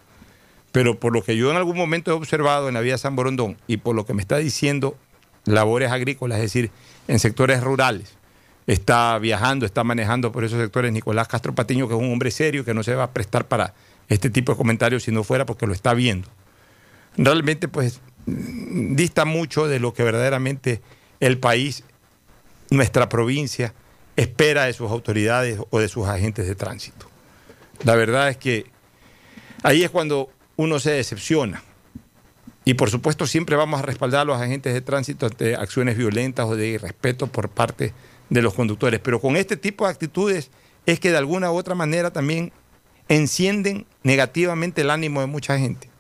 Pero por lo que yo en algún momento he observado en la vía San Borondón y por lo que me está diciendo labores agrícolas, es decir, en sectores rurales, está viajando, está manejando por esos sectores Nicolás Castro Patiño, que es un hombre serio, que no se va a prestar para este tipo de comentarios si no fuera porque lo está viendo. Realmente, pues, dista mucho de lo que verdaderamente el país, nuestra provincia, espera de sus autoridades o de sus agentes de tránsito. La verdad es que ahí es cuando uno se decepciona. Y por supuesto siempre vamos a respaldar a los agentes de tránsito ante acciones violentas o de irrespeto por parte de los conductores. Pero con este tipo de actitudes es que de alguna u otra manera también encienden negativamente el ánimo de mucha gente.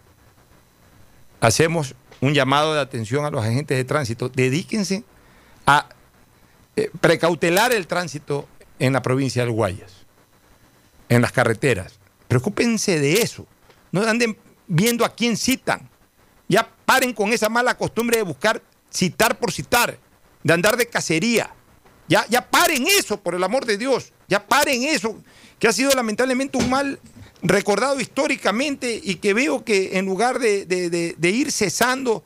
Hacemos un llamado de atención a los agentes de tránsito. Dedíquense a eh, precautelar el tránsito en la provincia del Guayas, en las carreteras. Preocúpense de eso. No anden viendo a quién citan. Ya paren con esa mala costumbre de buscar citar por citar, de andar de cacería. Ya, ya paren eso, por el amor de Dios. Ya paren eso, que ha sido lamentablemente un mal recordado históricamente y que veo que en lugar de, ir cesando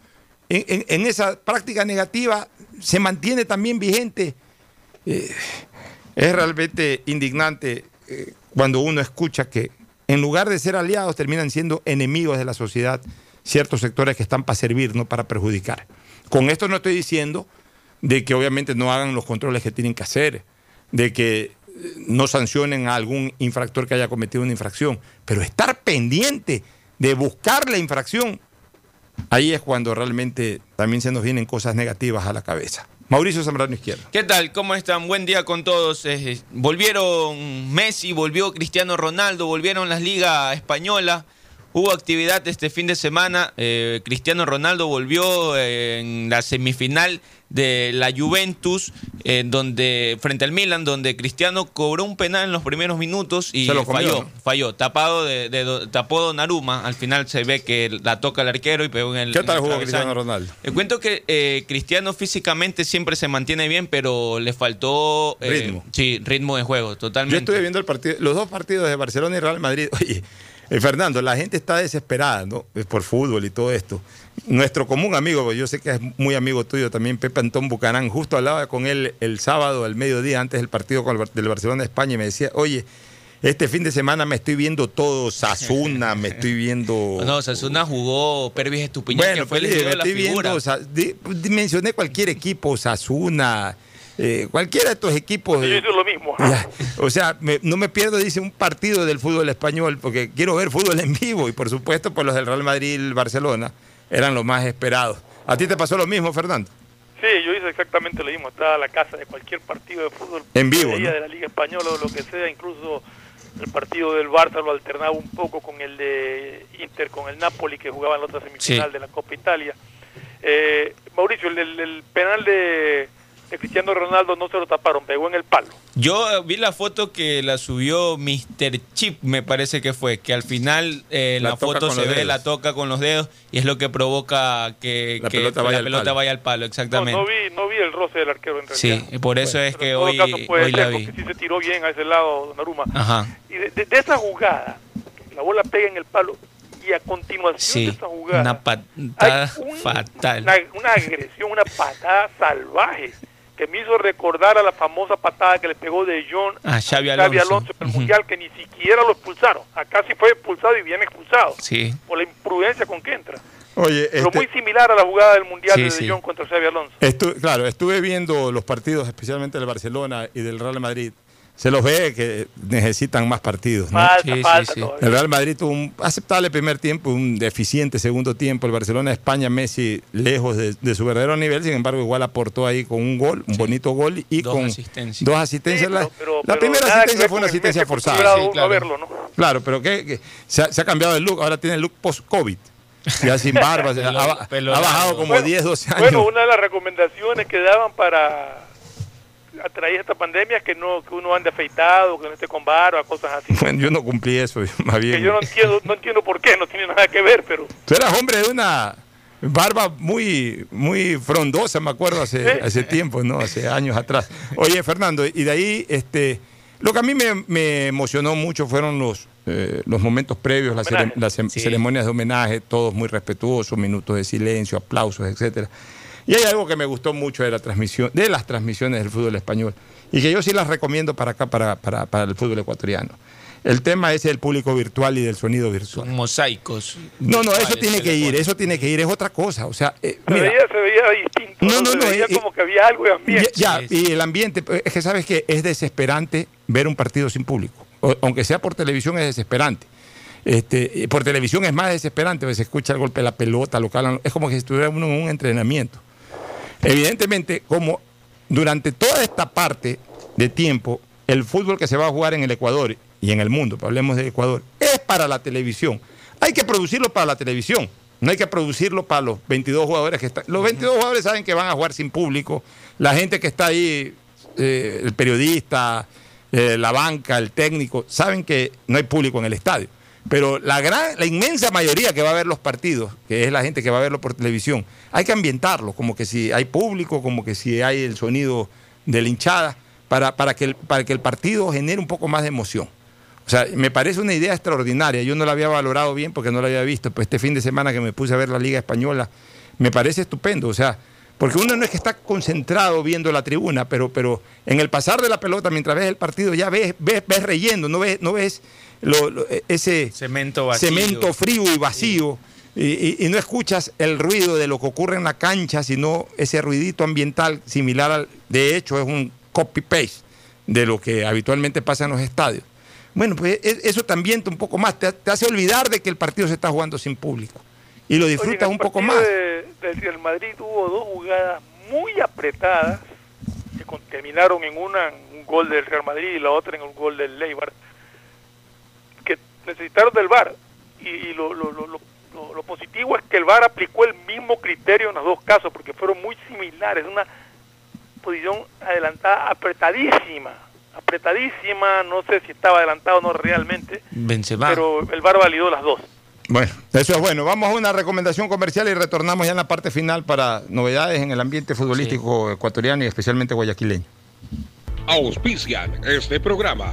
en, esa práctica negativa, se mantiene también vigente. Es realmente indignante eh, cuando uno escucha que en lugar de ser aliados terminan siendo enemigos de la sociedad ciertos sectores que están para servir, no para perjudicar. Con esto no estoy diciendo de que obviamente no hagan los controles que tienen que hacer, de que no sancionen a algún infractor que haya cometido una infracción, pero estar pendiente de buscar la infracción, ahí es cuando realmente también se nos vienen cosas negativas a la cabeza. Mauricio Zambrano Izquierda. ¿Qué tal? ¿Cómo están? Buen día con todos. Volvieron Messi, volvió Cristiano Ronaldo, volvieron las ligas españolas. Hubo actividad este fin de semana. Eh, Cristiano Ronaldo volvió eh, en la semifinal de la Juventus, eh, donde frente al Milan, donde Cristiano cobró un penal en los primeros minutos y Se lo comió, falló, ¿no? falló, tapado de, de- tapó Donnarumma. Al final se ve que la toca el arquero y pegó en el. ¿Qué tal el jugó. Cristiano Ronaldo? Le cuento que eh, Cristiano físicamente siempre se mantiene bien, pero le faltó eh, Ritmo. Sí, ritmo de juego, Yo totalmente. estuve viendo el partido, los dos partidos de Barcelona y Real Madrid. *laughs* Oye, eh, Fernando, la gente está desesperada ¿no? Eh, por fútbol y todo esto. Nuestro común amigo, yo sé que es muy amigo tuyo también, Pepe Antón Bucanán, justo hablaba con él el sábado al mediodía antes del partido con el Bar- del Barcelona de España y me decía, oye, este fin de semana me estoy viendo todo, Sasuna, me estoy viendo... *laughs* No, Sasuna jugó Pervis Estupiñán, Bueno, que fue el me dio la estoy figura. viendo, o sea, di- di- mencioné cualquier equipo, Sasuna, cualquiera de estos equipos. Yo eh, hice lo mismo. *laughs* ya, o sea, me- no me pierdo, dice, un partido del fútbol español, porque quiero ver fútbol en vivo. Y por supuesto, pues los del Real Madrid y el Barcelona eran los más esperados. ¿A ti te pasó lo mismo, Fernando? Sí, yo hice exactamente lo mismo. Estaba a la casa de cualquier partido de fútbol. En vivo, veía ¿no? de la Liga Española o lo que sea. Incluso el partido del Barça lo alternaba un poco con el de Inter, con el Napoli, que jugaba en la otra semifinal Sí. de la Copa Italia. Eh, Mauricio, el, el- el penal de, Cristiano Ronaldo no se lo taparon, pegó en el palo. Yo eh, vi la foto que la subió Mr. Chip, me parece que fue, que al final eh, en La foto se ve dedos. la toca con los dedos y es lo que provoca que La que pelota vaya la al pelota palo. vaya al palo, exactamente. no vi, no vi el roce del arquero en Sí, realidad. y por eso es que hoy, caso hoy la ser, vi. porque sí se tiró bien a ese lado Donnarumma. Ajá. Y de, de- de esa jugada, la bola pega en el palo y a continuación Sí, de esa jugada una patada un- fatal. una, una agresión, una patada salvaje que me hizo recordar a la famosa patada que le pegó de John A Xavi Xavi Alonso. Alonso en el. Mundial, que ni siquiera lo expulsaron. Acá sí fue expulsado y bien expulsado, Sí. por la imprudencia con que entra. Oye, Pero este- muy similar a la jugada del Mundial Sí, de, sí. de John contra Xavi Alonso. Estu- claro, estuve viendo los partidos, especialmente del Barcelona y del Real Madrid. Se los ve que necesitan más partidos. ¿no? Falta, Sí, sí, falta sí. El Real Madrid tuvo un aceptable primer tiempo, un deficiente segundo tiempo. El Barcelona de España, Messi, lejos de, de su verdadero nivel, sin embargo, igual aportó ahí con un gol, un bonito gol y Dos con asistencias. dos asistencias. La- la pero primera asistencia fue una asistencia forzada. claro. a verlo, ¿no? Claro, pero que, que se, ha, se ha cambiado el look. Ahora tiene el look post-COVID. Ya sin barba. *laughs* ha, bajado como Bueno, 10, 12 años. Bueno, una de las recomendaciones que daban para atraía esta pandemia que no que uno ande afeitado, que no esté con barba, cosas así. Bueno, yo no cumplí eso, más bien. Que yo no entiendo, no entiendo por qué, no tiene nada que ver, pero Tú eras hombre de una barba muy, muy frondosa, me acuerdo, hace, hace tiempo, ¿no? Hace años atrás. Oye, Fernando, y de ahí, este, lo que a mí me, me emocionó mucho fueron los, eh, los momentos previos, las, cere- las ceremonias de homenaje, todos muy respetuosos, minutos de silencio, aplausos, etcétera. Y hay algo que me gustó mucho de la transmisión, de las transmisiones del fútbol español, y que yo sí las recomiendo para acá, para, para, para el fútbol ecuatoriano. El tema es el público virtual y del sonido virtual. Mosaicos. No, no, eso tiene se que ir, eso tiene que ir, es otra cosa. O sea, eh, se, mira, veía, se veía distinto. No, no, Se no, veía eh, como que había algo de ambiente. ya, ya, y el ambiente, eh, es que sabes que es desesperante ver un partido sin público. O- aunque sea por televisión, es desesperante. Este, por televisión es más desesperante, porque se escucha el golpe de la pelota, lo que hablan, es como que si estuviera uno en un entrenamiento. Evidentemente, como durante toda esta parte de tiempo, el fútbol que se va a jugar en el Ecuador y en el mundo, hablemos de Ecuador, es para la televisión. Hay que producirlo para la televisión. No hay que producirlo para los 22 jugadores que están. Los 22 jugadores saben que van a jugar sin público. La gente que está ahí, eh, el periodista, eh, la banca, el técnico, saben que no hay público en el estadio. Pero la gran, la inmensa mayoría que va a ver los partidos, que es la gente que va a verlo por televisión, hay que ambientarlo, como que si hay público, como que si hay el sonido de la hinchada, para, para, que, el, para que el partido genere un poco más de emoción. O sea, me parece una idea extraordinaria. Yo no la había valorado bien porque no la había visto. Pues este fin de semana que me puse a ver la Liga Española, me parece estupendo. O sea, porque uno no es que está concentrado viendo la tribuna, pero, pero en el pasar de la pelota, mientras ves el partido, ya ves, ves, ves reyendo, no ves, no ves lo- lo- ese Cemento vacío. cemento frío y vacío. Y, y- y no escuchas el ruido de lo que ocurre en la cancha, sino ese ruidito ambiental similar al. De hecho, es un copy-paste de lo que habitualmente pasa en los estadios. Bueno, pues e- eso te ambienta un poco más, te, te hace olvidar de que el partido se está jugando sin público. Y lo disfrutas Oye, un poco más. de- del Real Madrid hubo dos jugadas muy apretadas que terminaron en una en un gol del Real Madrid y la otra en un gol del Leibar necesitaron del VAR y, y lo, lo, lo, lo- lo- lo positivo es que el VAR aplicó el mismo criterio en los dos casos porque fueron muy similares una posición adelantada apretadísima apretadísima no sé si estaba adelantado o no realmente Benzema. pero el VAR validó las dos Bueno, eso es bueno. Vamos a una recomendación comercial y retornamos ya en la parte final para novedades en el ambiente futbolístico ecuatoriano y especialmente guayaquileño. Auspician este programa.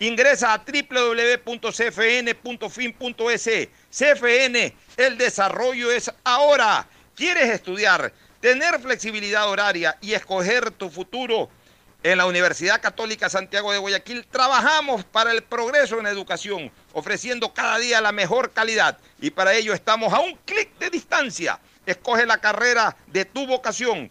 Ingresa a www.cfn.fin.es. CFN, el desarrollo es ahora. ¿Quieres estudiar, tener flexibilidad horaria y escoger tu futuro? En la Universidad Católica Santiago de Guayaquil trabajamos para el progreso en educación, ofreciendo cada día la mejor calidad y para ello estamos a un clic de distancia. Escoge la carrera de tu vocación.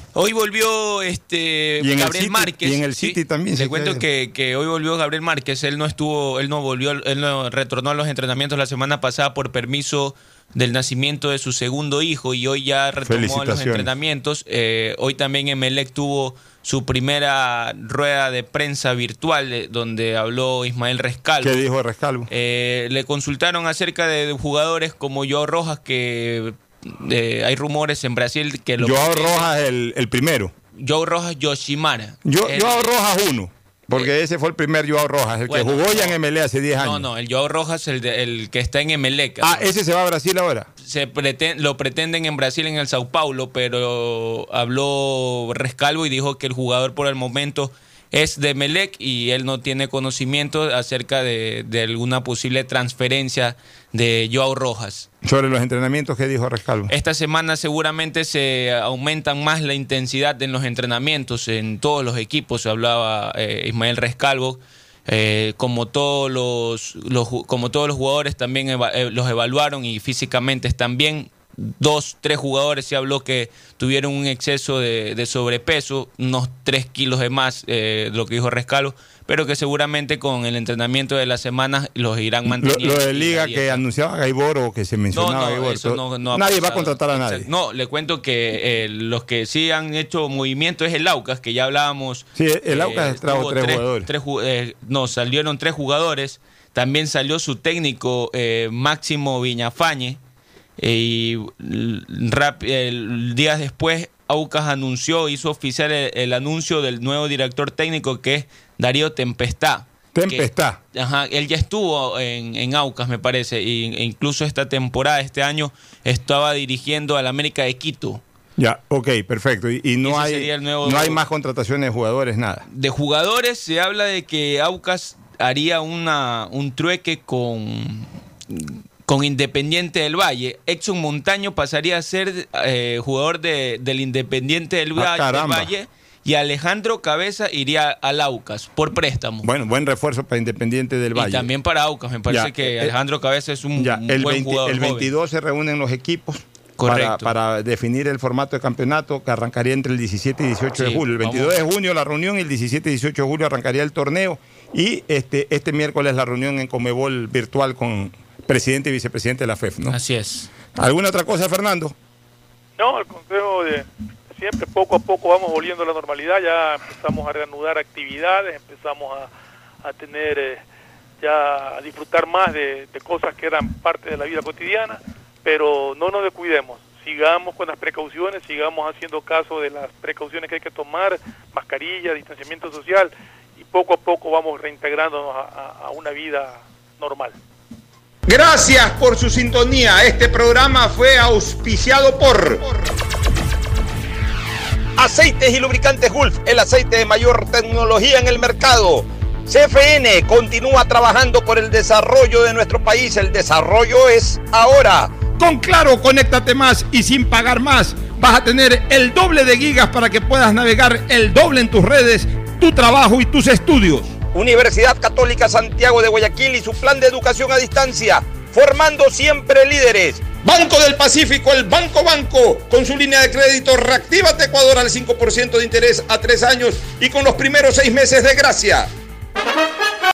Hoy volvió este Y en el Gabriel City- Márquez. y en el City también se Le cuento que, que hoy volvió Gabriel Márquez. Él no estuvo, él no volvió, él no retornó a los entrenamientos la semana pasada por permiso del nacimiento de su segundo hijo y hoy ya retomó los entrenamientos. Eh, hoy también Emelec tuvo su primera rueda de prensa virtual eh, donde habló Ismael Rescalvo. ¿Qué dijo Rescalvo? Eh, le consultaron acerca de, de jugadores como Joao Rojas, que eh, hay rumores en Brasil que lo Joao Rojas el, el primero. Joao Rojas Yoshimara. Yo, El- Joao Rojas uno. Porque ese fue el primer Joao Rojas, el Bueno, que jugó ya en MLE hace 10 años. No, no, el Joao Rojas, el, de- el que está en Emelec. Ah, ese se va a Brasil ahora. Se preten- lo pretenden en Brasil, en el Sao Paulo, pero habló Rescalvo y dijo que el jugador por el momento es de Melec y él no tiene conocimiento acerca de, de alguna posible transferencia de Joao Rojas. Sobre los entrenamientos que dijo Rescalvo. Esta semana seguramente se aumentan más la intensidad en los entrenamientos en todos los equipos. Se hablaba eh, Ismael Rescalvo. eh, como todos los, los como todos los jugadores también eva- eh, los evaluaron y físicamente están bien. Dos, tres jugadores se habló que tuvieron un exceso de, de sobrepeso, unos tres kilos de más eh, de lo que dijo Rescalvo, pero que seguramente con el entrenamiento de las semanas los irán manteniendo. lo de Liga que anunciaba Gaibor o que se mencionaba No, no, Gaibor, eso todo- no- no ha nadie va a contratar a nadie. No, le cuento que eh, los que sí han hecho movimiento es el Aucas, que ya hablábamos. Sí, el Aucas trajo tuvo tres jugadores. tres eh, no, salieron tres jugadores. También salió su técnico eh, Máximo Viñafañe. Eh, y l- rap- el, días después, Aucas anunció, hizo oficial el, el anuncio del nuevo director técnico que es Darío Tempestá. Tempestá. Que- ajá, él ya estuvo en, en Aucas, me parece, e incluso esta temporada, este año, estaba dirigiendo al América de Quito. Ya, ok, perfecto. Y, y no, hay, nuevo- no hay más contrataciones de jugadores, nada. De jugadores se habla de que Aucas haría una, un trueque con, con Independiente del Valle. Exxon Montaño pasaría a ser eh, jugador de- del Independiente del, Ah, Valle- del. Valle y Alejandro Cabeza iría al Aucas por préstamo. Bueno, buen refuerzo para Independiente del Valle. Y también para Aucas, me parece Ya, que eh, Alejandro Cabeza es un, Ya, un el, buen 20 jugador. el joven. 22 se reúnen los equipos para, para definir el formato de campeonato que arrancaría entre el 17 y 18 de Sí, julio. El 22 de junio la reunión y el 17 y 18 de julio arrancaría el torneo. Y este, este miércoles la reunión en Comebol virtual con presidente y vicepresidente de la FEF. ¿no? Así es. ¿Alguna otra cosa, Fernando? No, el consejo de siempre poco a poco vamos volviendo a la normalidad, ya empezamos a reanudar actividades, empezamos a, a tener eh, ya a disfrutar más de, de cosas que eran parte de la vida cotidiana, pero no nos descuidemos, sigamos con las precauciones, sigamos haciendo caso de las precauciones que hay que tomar, mascarilla, distanciamiento social, y poco a poco vamos reintegrándonos a, a- a una vida normal. Gracias por su sintonía. Este programa fue auspiciado por Aceites y Lubricantes Gulf, el aceite de mayor tecnología en el mercado. CFN continúa trabajando por el desarrollo de nuestro país. El desarrollo es ahora. Con Claro, conéctate más y sin pagar más. Vas a tener el doble de gigas para que puedas navegar el doble en tus redes, tu trabajo y tus estudios. Universidad Católica Santiago de Guayaquil y su plan de educación a distancia, formando siempre líderes. Banco del Pacífico, el Banco Banco, con su línea de crédito Reactívate Ecuador al 5% de interés a tres años y con los primeros seis meses de gracia.